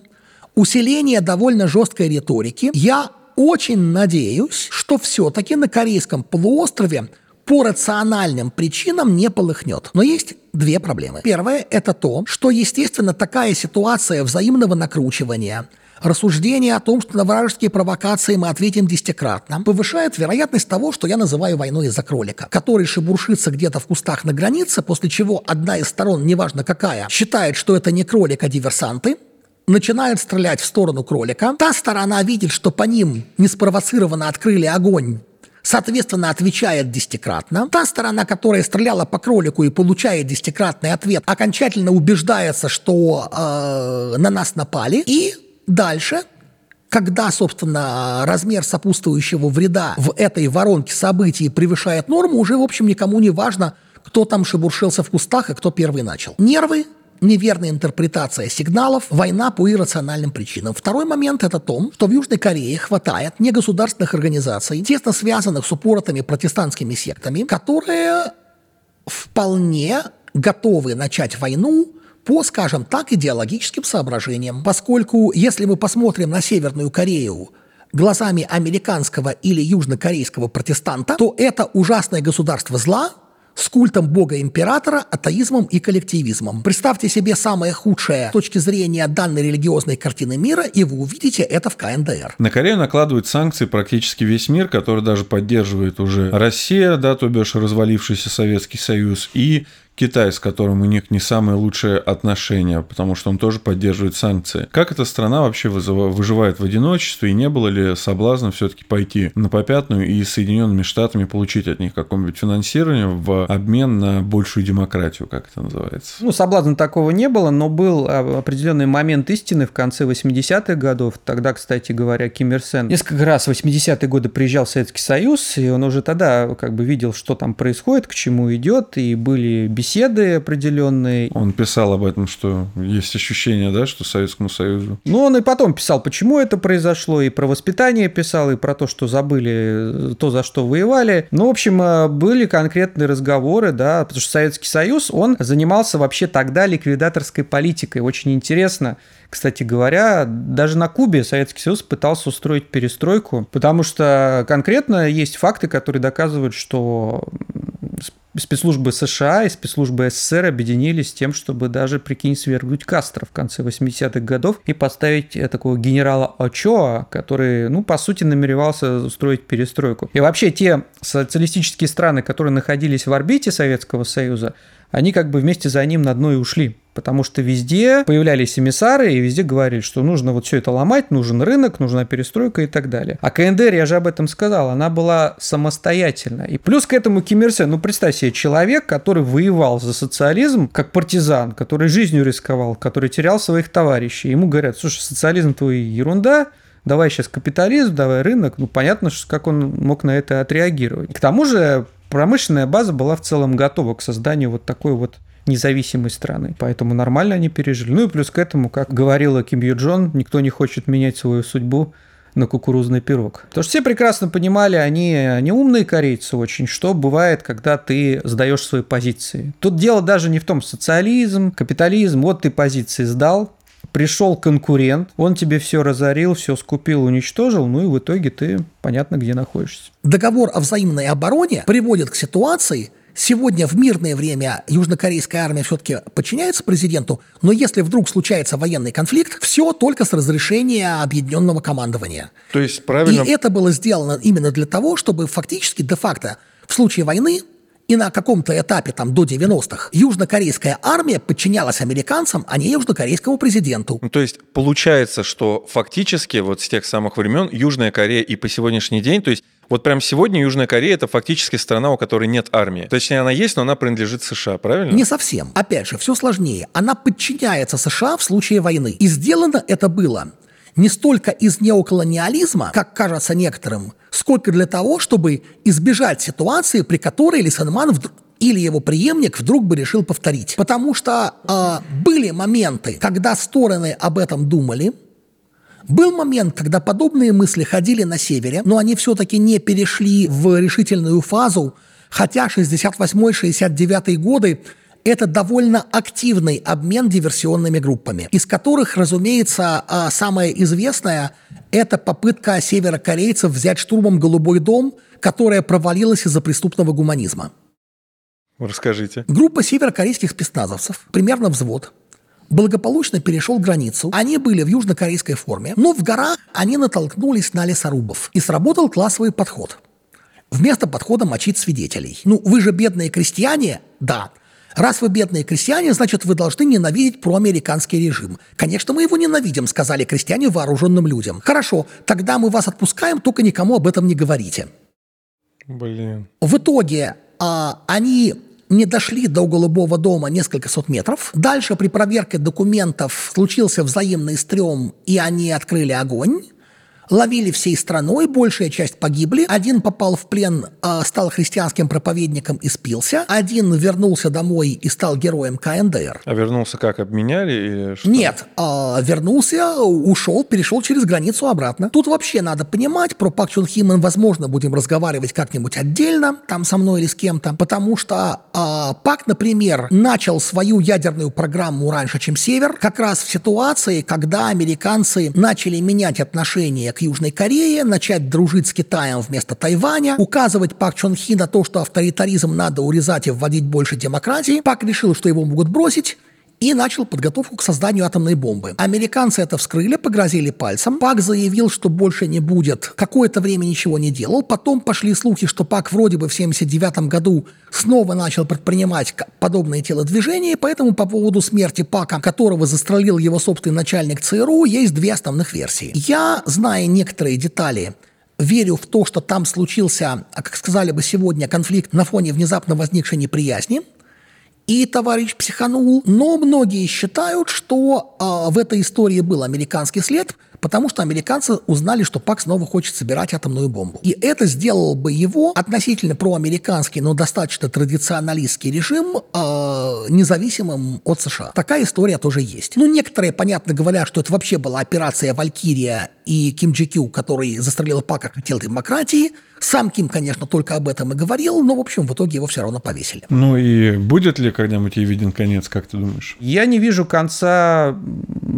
усиление довольно жесткой риторики, я очень надеюсь, что все-таки на Корейском полуострове по рациональным причинам не полыхнет. Но есть две проблемы. Первое – это то, что, естественно, такая ситуация взаимного накручивания – Рассуждение о том, что на вражеские провокации мы ответим десятикратно, повышает вероятность того, что я называю войной из-за кролика, который шебуршится где-то в кустах на границе, после чего одна из сторон, неважно какая, считает, что это не кролик, а диверсанты, начинает стрелять в сторону кролика. Та сторона видит, что по ним неспровоцированно открыли огонь соответственно, отвечает десятикратно. Та сторона, которая стреляла по кролику и получает десятикратный ответ, окончательно убеждается, что э, на нас напали. И дальше когда, собственно, размер сопутствующего вреда в этой воронке событий превышает норму, уже, в общем, никому не важно, кто там шебуршился в кустах и кто первый начал. Нервы неверная интерпретация сигналов, война по иррациональным причинам. Второй момент – это то, что в Южной Корее хватает негосударственных организаций, тесно связанных с упоротыми протестантскими сектами, которые вполне готовы начать войну по, скажем так, идеологическим соображениям. Поскольку, если мы посмотрим на Северную Корею глазами американского или южнокорейского протестанта, то это ужасное государство зла, с культом бога-императора, атеизмом и коллективизмом. Представьте себе самое худшее с точки зрения данной религиозной картины мира, и вы увидите это в КНДР. На Корею накладывают санкции практически весь мир, который даже поддерживает уже Россия, да, то бишь развалившийся Советский Союз, и Китай, с которым у них не самые лучшие отношения, потому что он тоже поддерживает санкции. Как эта страна вообще выживает в одиночестве, и не было ли соблазна все-таки пойти на попятную и Соединенными Штатами получить от них какое-нибудь финансирование в обмен на большую демократию, как это называется? Ну, соблазна такого не было, но был определенный момент истины в конце 80-х годов. Тогда, кстати говоря, Ким Ир Сен несколько раз в 80-е годы приезжал в Советский Союз, и он уже тогда как бы видел, что там происходит, к чему идет, и были беседы беседы определенные. Он писал об этом, что есть ощущение, да, что Советскому Союзу. Ну, он и потом писал, почему это произошло, и про воспитание писал, и про то, что забыли то, за что воевали. Ну, в общем, э, были конкретные разговоры, да, потому что Советский Союз, он занимался вообще тогда ликвидаторской политикой. Очень интересно, кстати говоря, даже на Кубе Советский Союз пытался устроить перестройку, потому что конкретно есть факты, которые доказывают, что спецслужбы США и спецслужбы СССР объединились тем, чтобы даже, прикинь, свергнуть Кастро в конце 80-х годов и поставить э, такого генерала Очоа, который, ну, по сути, намеревался устроить перестройку. И вообще те социалистические страны, которые находились в орбите Советского Союза, они как бы вместе за ним на дно и ушли. Потому что везде появлялись эмиссары и везде говорили, что нужно вот все это ломать, нужен рынок, нужна перестройка и так далее. А КНДР, я же об этом сказал, она была самостоятельна. И плюс к этому Ким Ир Сен, ну представь себе, человек, который воевал за социализм как партизан, который жизнью рисковал, который терял своих товарищей. Ему говорят, слушай, социализм твой ерунда, давай сейчас капитализм, давай рынок. Ну, понятно, как он мог на это отреагировать. К тому же промышленная база была в целом готова к созданию вот такой вот независимой страны. Поэтому нормально они пережили. Ну и плюс к этому, как говорила Ким Ю Джон, никто не хочет менять свою судьбу на кукурузный пирог. Потому что все прекрасно понимали, они, они умные корейцы очень, что бывает, когда ты сдаешь свои позиции. Тут дело даже не в том, социализм, капитализм, вот ты позиции сдал, пришел конкурент, он тебе все разорил, все скупил, уничтожил, ну и в итоге ты понятно, где находишься. Договор о взаимной обороне приводит к ситуации, Сегодня в мирное время южнокорейская армия все-таки подчиняется президенту, но если вдруг случается военный конфликт, все только с разрешения объединенного командования. То есть правильно... И это было сделано именно для того, чтобы фактически де-факто в случае войны и на каком-то этапе, там, до 90-х, южнокорейская армия подчинялась американцам, а не южнокорейскому президенту. Ну, то есть получается, что фактически вот с тех самых времен Южная Корея и по сегодняшний день, то есть вот прям сегодня Южная Корея это фактически страна, у которой нет армии. Точнее, она есть, но она принадлежит США, правильно? Не совсем. Опять же, все сложнее. Она подчиняется США в случае войны. И сделано это было не столько из неоколониализма, как кажется некоторым, сколько для того, чтобы избежать ситуации, при которой Лисенман вдруг или его преемник вдруг бы решил повторить. Потому что э, были моменты, когда стороны об этом думали, был момент, когда подобные мысли ходили на севере, но они все-таки не перешли в решительную фазу, хотя 68-69 годы это довольно активный обмен диверсионными группами, из которых, разумеется, а, самое известное – это попытка северокорейцев взять штурмом Голубой дом, которая провалилась из-за преступного гуманизма. Расскажите. Группа северокорейских спецназовцев, примерно взвод, благополучно перешел границу. Они были в южнокорейской форме, но в горах они натолкнулись на лесорубов. И сработал классовый подход. Вместо подхода мочить свидетелей. Ну, вы же бедные крестьяне, да, Раз вы бедные крестьяне, значит, вы должны ненавидеть проамериканский режим. Конечно, мы его ненавидим, сказали крестьяне вооруженным людям. Хорошо, тогда мы вас отпускаем, только никому об этом не говорите. Блин. В итоге а, они не дошли до Голубого дома несколько сот метров. Дальше при проверке документов случился взаимный стрём, и они открыли огонь ловили всей страной, большая часть погибли. Один попал в плен, а, стал христианским проповедником и спился. Один вернулся домой и стал героем КНДР. А вернулся как, обменяли или что? Нет, а, вернулся, ушел, перешел через границу обратно. Тут вообще надо понимать, про Пак Чун Хи мы, возможно, будем разговаривать как-нибудь отдельно, там со мной или с кем-то, потому что а, Пак, например, начал свою ядерную программу раньше, чем Север, как раз в ситуации, когда американцы начали менять отношения к Южной Корее, начать дружить с Китаем вместо Тайваня, указывать Пак Чон Хи на то, что авторитаризм надо урезать и вводить больше демократии. Пак решил, что его могут бросить, и начал подготовку к созданию атомной бомбы. Американцы это вскрыли, погрозили пальцем. Пак заявил, что больше не будет. Какое-то время ничего не делал. Потом пошли слухи, что Пак вроде бы в 1979 году снова начал предпринимать подобные телодвижения, поэтому по поводу смерти Пака, которого застрелил его собственный начальник ЦРУ, есть две основных версии. Я, зная некоторые детали верю в то, что там случился, как сказали бы сегодня, конфликт на фоне внезапно возникшей неприязни и товарищ психанул. Но многие считают, что э, в этой истории был американский след, потому что американцы узнали, что ПАК снова хочет собирать атомную бомбу. И это сделало бы его относительно проамериканский, но достаточно традиционалистский режим э, независимым от США. Такая история тоже есть. Ну, некоторые, понятно говоря, что это вообще была операция «Валькирия» и Ким Джи Кю, который застрелил Пака, хотел демократии. Сам Ким, конечно, только об этом и говорил, но, в общем, в итоге его все равно повесили. Ну и будет ли когда-нибудь ей виден конец, как ты думаешь? Я не вижу конца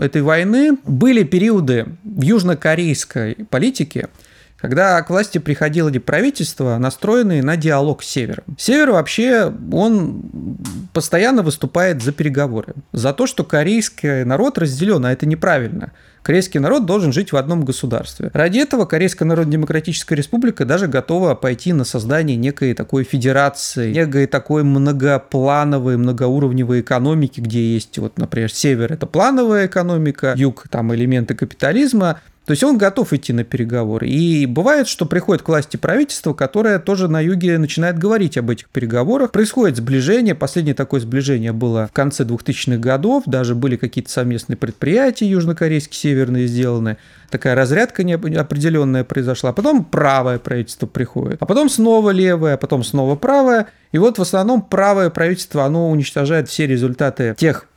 этой войны. Были периоды в южнокорейской политике, когда к власти приходило правительство, настроенные на диалог с Севером. Север вообще, он постоянно выступает за переговоры, за то, что корейский народ разделен, а это неправильно. Корейский народ должен жить в одном государстве. Ради этого Корейская Народно-Демократическая Республика даже готова пойти на создание некой такой федерации, некой такой многоплановой, многоуровневой экономики, где есть, вот, например, север – это плановая экономика, юг – там элементы капитализма, то есть он готов идти на переговоры. И бывает, что приходит к власти правительство, которое тоже на юге начинает говорить об этих переговорах. Происходит сближение. Последнее такое сближение было в конце 2000-х годов. Даже были какие-то совместные предприятия южнокорейские, северные сделаны. Такая разрядка неопределенная произошла. Потом правое правительство приходит. А потом снова левое, а потом снова правое. И вот в основном правое правительство, оно уничтожает все результаты тех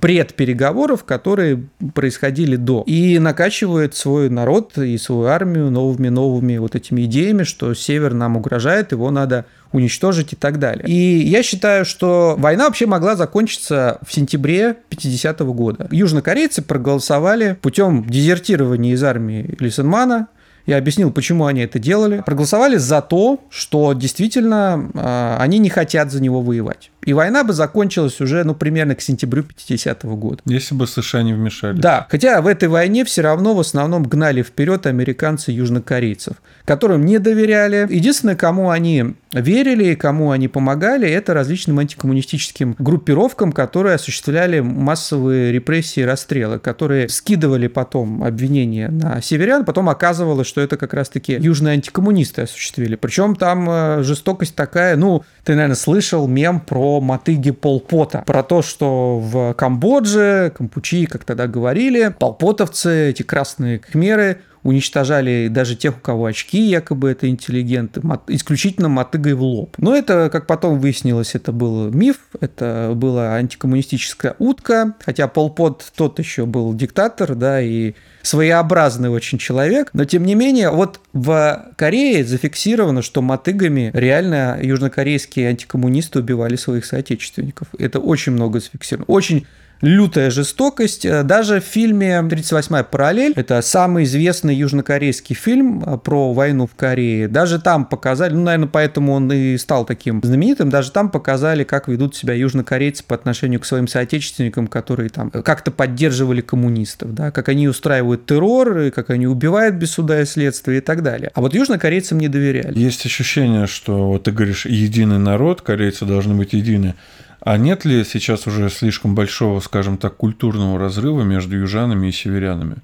предпереговоров, которые происходили до. И накачивает свой народ и свою армию новыми-новыми вот этими идеями, что север нам угрожает, его надо уничтожить и так далее. И я считаю, что война вообще могла закончиться в сентябре 50 -го года. Южнокорейцы проголосовали путем дезертирования из армии Лисенмана, я объяснил, почему они это делали. Проголосовали за то, что действительно э, они не хотят за него воевать. И война бы закончилась уже, ну, примерно к сентябрю 50-го года. Если бы США не вмешались. Да, хотя в этой войне все равно в основном гнали вперед американцы южнокорейцев, которым не доверяли. Единственное, кому они верили и кому они помогали, это различным антикоммунистическим группировкам, которые осуществляли массовые репрессии и расстрелы, которые скидывали потом обвинения на северян, потом оказывалось, что это как раз-таки южные антикоммунисты осуществили. Причем там э, жестокость такая, ну, ты, наверное, слышал мем про мотыги Полпота, про то, что в Камбодже, Кампучи, как тогда говорили, полпотовцы, эти красные кхмеры, уничтожали даже тех, у кого очки, якобы это интеллигенты, исключительно мотыгой в лоб. Но это, как потом выяснилось, это был миф, это была антикоммунистическая утка, хотя Полпот тот еще был диктатор, да, и своеобразный очень человек, но тем не менее, вот в Корее зафиксировано, что мотыгами реально южнокорейские антикоммунисты убивали своих соотечественников. Это очень много зафиксировано. Очень лютая жестокость. Э, даже в фильме «38-я параллель», это самый известный южнокорейский фильм э, про войну в Корее, даже там показали, ну, наверное, поэтому он и стал таким знаменитым, даже там показали, как ведут себя южнокорейцы по отношению к своим соотечественникам, которые там как-то поддерживали коммунистов, да, как они устраивают террор, как они убивают без суда и следствия и так далее. А вот южнокорейцам не доверяли. Есть ощущение, что вот ты говоришь, единый народ, корейцы должны быть едины. А нет ли сейчас уже слишком большого, скажем так, культурного разрыва между южанами и северянами?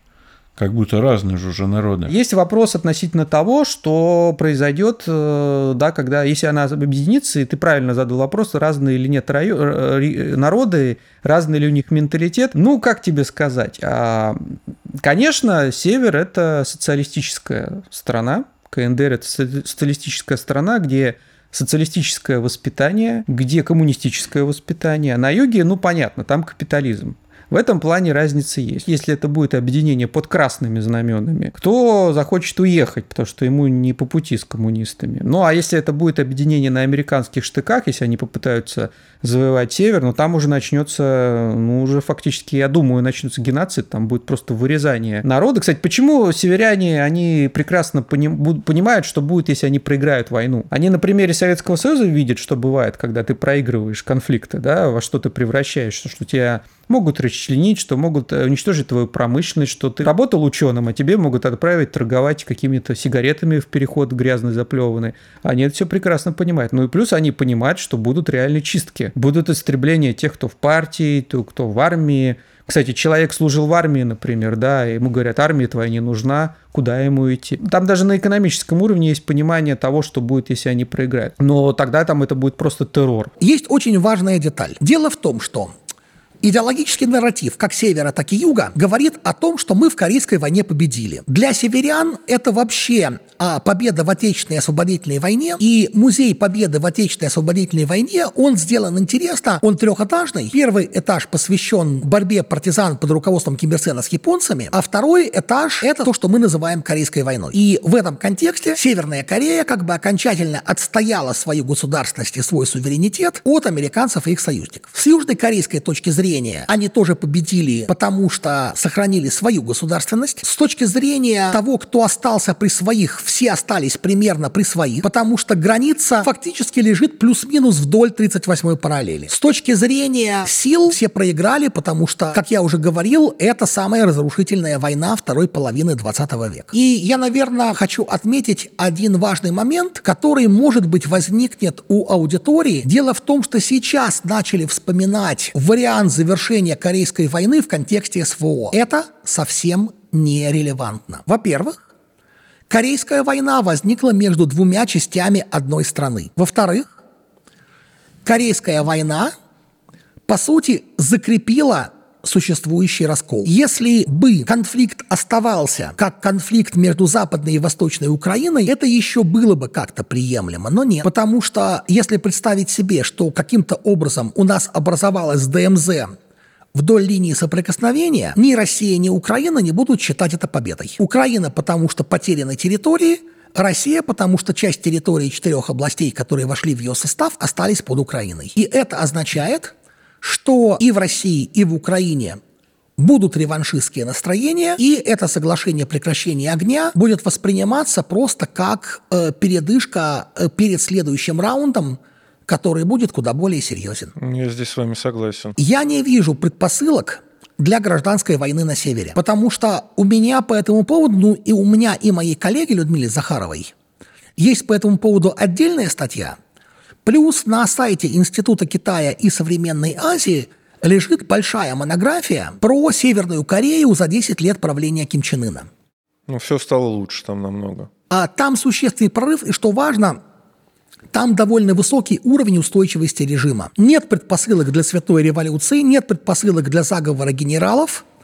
Как будто разные же уже народы. Есть вопрос относительно того, что произойдет, э, да, когда, если она объединится, и ты правильно задал вопрос, разные или нет э, народы, разный ли у них менталитет. Ну, как тебе сказать? А, конечно, север – это социалистическая страна, КНДР – это социалистическая страна, где социалистическое воспитание, где коммунистическое воспитание, а на юге, ну понятно, там капитализм. В этом плане разница есть. Если это будет объединение под красными знаменами, кто захочет уехать, потому что ему не по пути с коммунистами. Ну, а если это будет объединение на американских штыках, если они попытаются завоевать север, ну, там уже начнется, ну, уже фактически, я думаю, начнется геноцид, там будет просто вырезание народа. Кстати, почему северяне, они прекрасно поним, понимают, что будет, если они проиграют войну? Они на примере Советского Союза видят, что бывает, когда ты проигрываешь конфликты, да, во что ты превращаешься, что тебя могут расчленить, что могут э, уничтожить твою промышленность, что ты работал ученым, а тебе могут отправить торговать какими-то сигаретами в переход грязный, заплеванный. Они это все прекрасно понимают. Ну и плюс они понимают, что будут реальные чистки. Будут истребления тех, кто в партии, кто в армии. Кстати, человек служил в армии, например, да, ему говорят, армия твоя не нужна, куда ему идти. Там даже на экономическом уровне есть понимание того, что будет, если они проиграют. Но тогда там это будет просто террор. Есть очень важная деталь. Дело в том, что Идеологический нарратив как севера, так и юга говорит о том, что мы в Корейской войне победили. Для северян это вообще а, победа в Отечественной освободительной войне. И музей победы в Отечественной освободительной войне, он сделан интересно. Он трехэтажный. Первый этаж посвящен борьбе партизан под руководством Ким Ир Сена с японцами, а второй этаж – это то, что мы называем Корейской войной. И в этом контексте Северная Корея как бы окончательно отстояла свою государственность и свой суверенитет от американцев и их союзников. С южной корейской точки зрения зрения они тоже победили, потому что сохранили свою государственность. С точки зрения того, кто остался при своих, все остались примерно при своих, потому что граница фактически лежит плюс-минус вдоль 38-й параллели. С точки зрения сил все проиграли, потому что, как я уже говорил, это самая разрушительная война второй половины 20 века. И я, наверное, хочу отметить один важный момент, который, может быть, возникнет у аудитории. Дело в том, что сейчас начали вспоминать вариант завершения Корейской войны в контексте СВО. Это совсем нерелевантно. Во-первых, Корейская война возникла между двумя частями одной страны. Во-вторых, Корейская война, по сути, закрепила существующий раскол. Если бы конфликт оставался как конфликт между Западной и Восточной Украиной, это еще было бы как-то приемлемо, но нет. Потому что если представить себе, что каким-то образом у нас образовалась ДМЗ вдоль линии соприкосновения, ни Россия, ни Украина не будут считать это победой. Украина, потому что потеряны территории, Россия, потому что часть территории четырех областей, которые вошли в ее состав, остались под Украиной. И это означает, что и в России, и в Украине будут реваншистские настроения, и это соглашение прекращения огня будет восприниматься просто как э, передышка э, перед следующим раундом, который будет куда более серьезен. Я здесь с вами согласен. Я не вижу предпосылок для гражданской войны на севере, потому что у меня по этому поводу, ну и у меня и моей коллеги Людмилы Захаровой, есть по этому поводу отдельная статья – Плюс на сайте Института Китая и современной Азии лежит большая монография про Северную Корею за 10 лет правления Ким Чен Ына. Ну, все стало лучше там намного. А там существенный прорыв, и что важно, там довольно высокий уровень устойчивости режима. Нет предпосылок для святой революции, нет предпосылок для заговора генералов –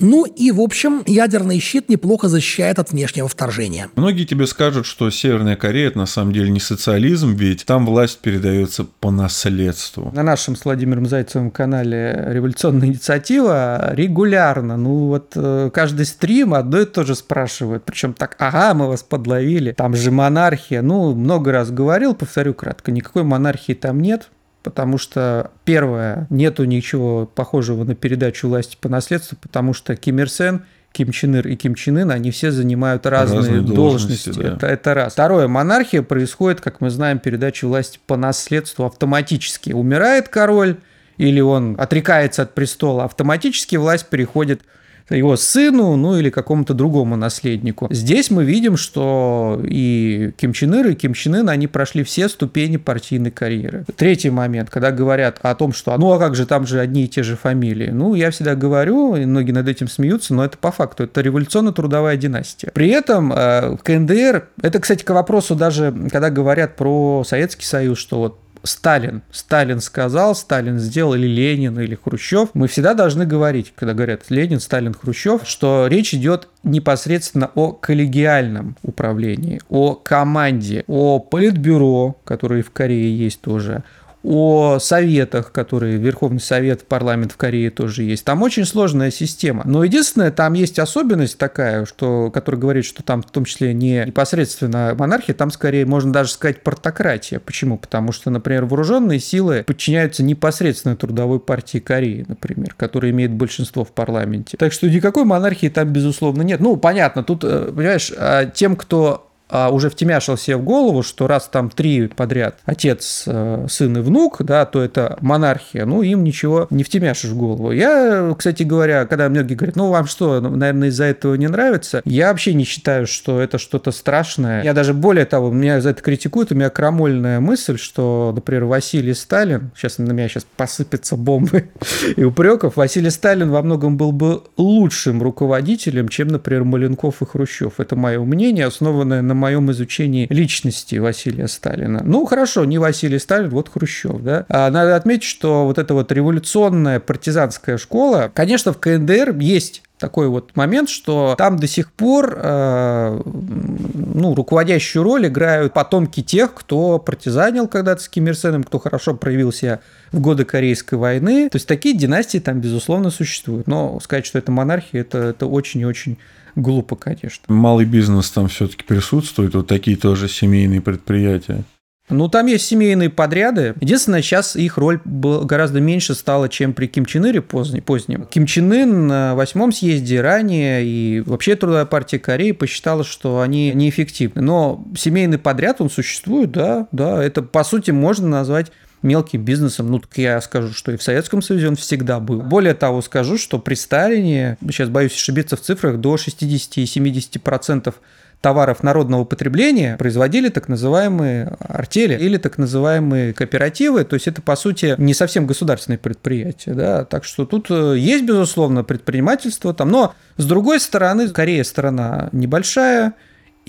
ну и, в общем, ядерный щит неплохо защищает от внешнего вторжения. Многие тебе скажут, что Северная Корея это на самом деле не социализм, ведь там власть передается по наследству. На нашем с Владимиром Зайцевым канале «Революционная инициатива» регулярно, ну вот э, каждый стрим одно и то же спрашивают. Причем так, ага, мы вас подловили, там же монархия. Ну, много раз говорил, повторю кратко, никакой монархии там нет потому что, первое, нету ничего похожего на передачу власти по наследству, потому что Ким Ир Сен Ким Чен Ир и Ким Чен Ын, они все занимают разные, разные должности. должности. Да. Это, это раз. Второе, монархия происходит, как мы знаем, передача власти по наследству автоматически. Умирает король, или он отрекается от престола, автоматически власть переходит его сыну, ну или какому-то другому наследнику. Здесь мы видим, что и Ким Чен Ир, и Ким Чен Ын, они прошли все ступени партийной карьеры. Третий момент, когда говорят о том, что ну а как же там же одни и те же фамилии. Ну, я всегда говорю, и многие над этим смеются, но это по факту, это революционно-трудовая династия. При этом э, КНДР, это, кстати, к вопросу даже, когда говорят про Советский Союз, что вот Сталин. Сталин сказал, Сталин сделал, или Ленин, или Хрущев. Мы всегда должны говорить, когда говорят Ленин, Сталин, Хрущев, что речь идет непосредственно о коллегиальном управлении, о команде, о политбюро, которое в Корее есть тоже, о советах, которые Верховный Совет, парламент в Корее тоже есть. Там очень сложная система. Но единственное, там есть особенность такая, что, которая говорит, что там в том числе не непосредственно монархия, там скорее можно даже сказать партократия. Почему? Потому что, например, вооруженные силы подчиняются непосредственно трудовой партии Кореи, например, которая имеет большинство в парламенте. Так что никакой монархии там, безусловно, нет. Ну, понятно, тут, э, понимаешь, а тем, кто а, уже втемяшил себе в голову, что раз там три подряд отец, э, сын и внук, да, то это монархия, ну, им ничего не втемяшишь в голову. Я, кстати говоря, когда многие говорят, ну, вам что, наверное, из-за этого не нравится, я вообще не считаю, что это что-то страшное. Я даже более того, меня за это критикуют, у меня крамольная мысль, что, например, Василий Сталин, сейчас на меня сейчас посыпятся бомбы и упреков, Василий Сталин во многом был бы лучшим руководителем, чем, например, Маленков и Хрущев. Это мое мнение, основанное на моем изучении личности Василия Сталина. Ну, хорошо, не Василий Сталин, вот Хрущев, да. А надо отметить, что вот эта вот революционная партизанская школа, конечно, в КНДР есть такой вот момент, что там до сих пор э, ну, руководящую роль играют потомки тех, кто партизанил когда-то с Ким Ир Сеном, кто хорошо проявил себя в годы Корейской войны. То есть такие династии там, безусловно, существуют. Но сказать, что это монархия, это, это очень и очень глупо, конечно. Малый бизнес там все-таки присутствует, вот такие тоже семейные предприятия. Ну, там есть семейные подряды. Единственное, сейчас их роль гораздо меньше стала, чем при Ким Чен Ире позднем. Ким Чен Ын на восьмом съезде ранее и вообще Трудовая партия Кореи посчитала, что они неэффективны. Но семейный подряд, он существует, да, да. Это, по сути, можно назвать мелким бизнесом, ну, так я скажу, что и в Советском Союзе он всегда был. Более того, скажу, что при Сталине, сейчас боюсь ошибиться в цифрах, до 60-70% товаров народного потребления производили так называемые артели или так называемые кооперативы, то есть это, по сути, не совсем государственные предприятия, да, так что тут э, есть, безусловно, предпринимательство там, но с другой стороны, Корея страна небольшая,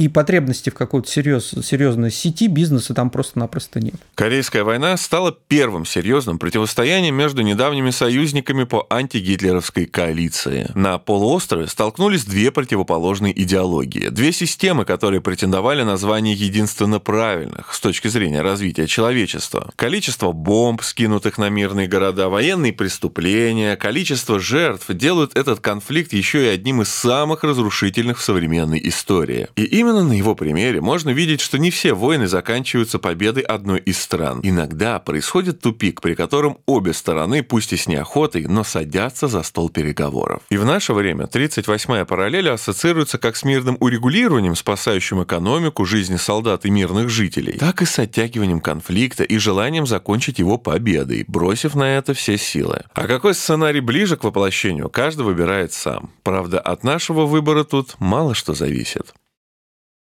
и потребности в какой-то серьез, серьезной сети бизнеса там просто-напросто нет. Корейская война стала первым серьезным противостоянием между недавними союзниками по антигитлеровской коалиции. На полуострове столкнулись две противоположные идеологии, две системы, которые претендовали на звание единственно правильных с точки зрения развития человечества. Количество бомб, скинутых на мирные города, военные преступления, количество жертв делают этот конфликт еще и одним из самых разрушительных в современной истории. И Именно на его примере можно видеть, что не все войны заканчиваются победой одной из стран. Иногда происходит тупик, при котором обе стороны, пусть и с неохотой, но садятся за стол переговоров. И в наше время 38-я параллель ассоциируется как с мирным урегулированием, спасающим экономику, жизни солдат и мирных жителей, так и с оттягиванием конфликта и желанием закончить его победой, бросив на это все силы. А какой сценарий ближе к воплощению, каждый выбирает сам. Правда, от нашего выбора тут мало что зависит.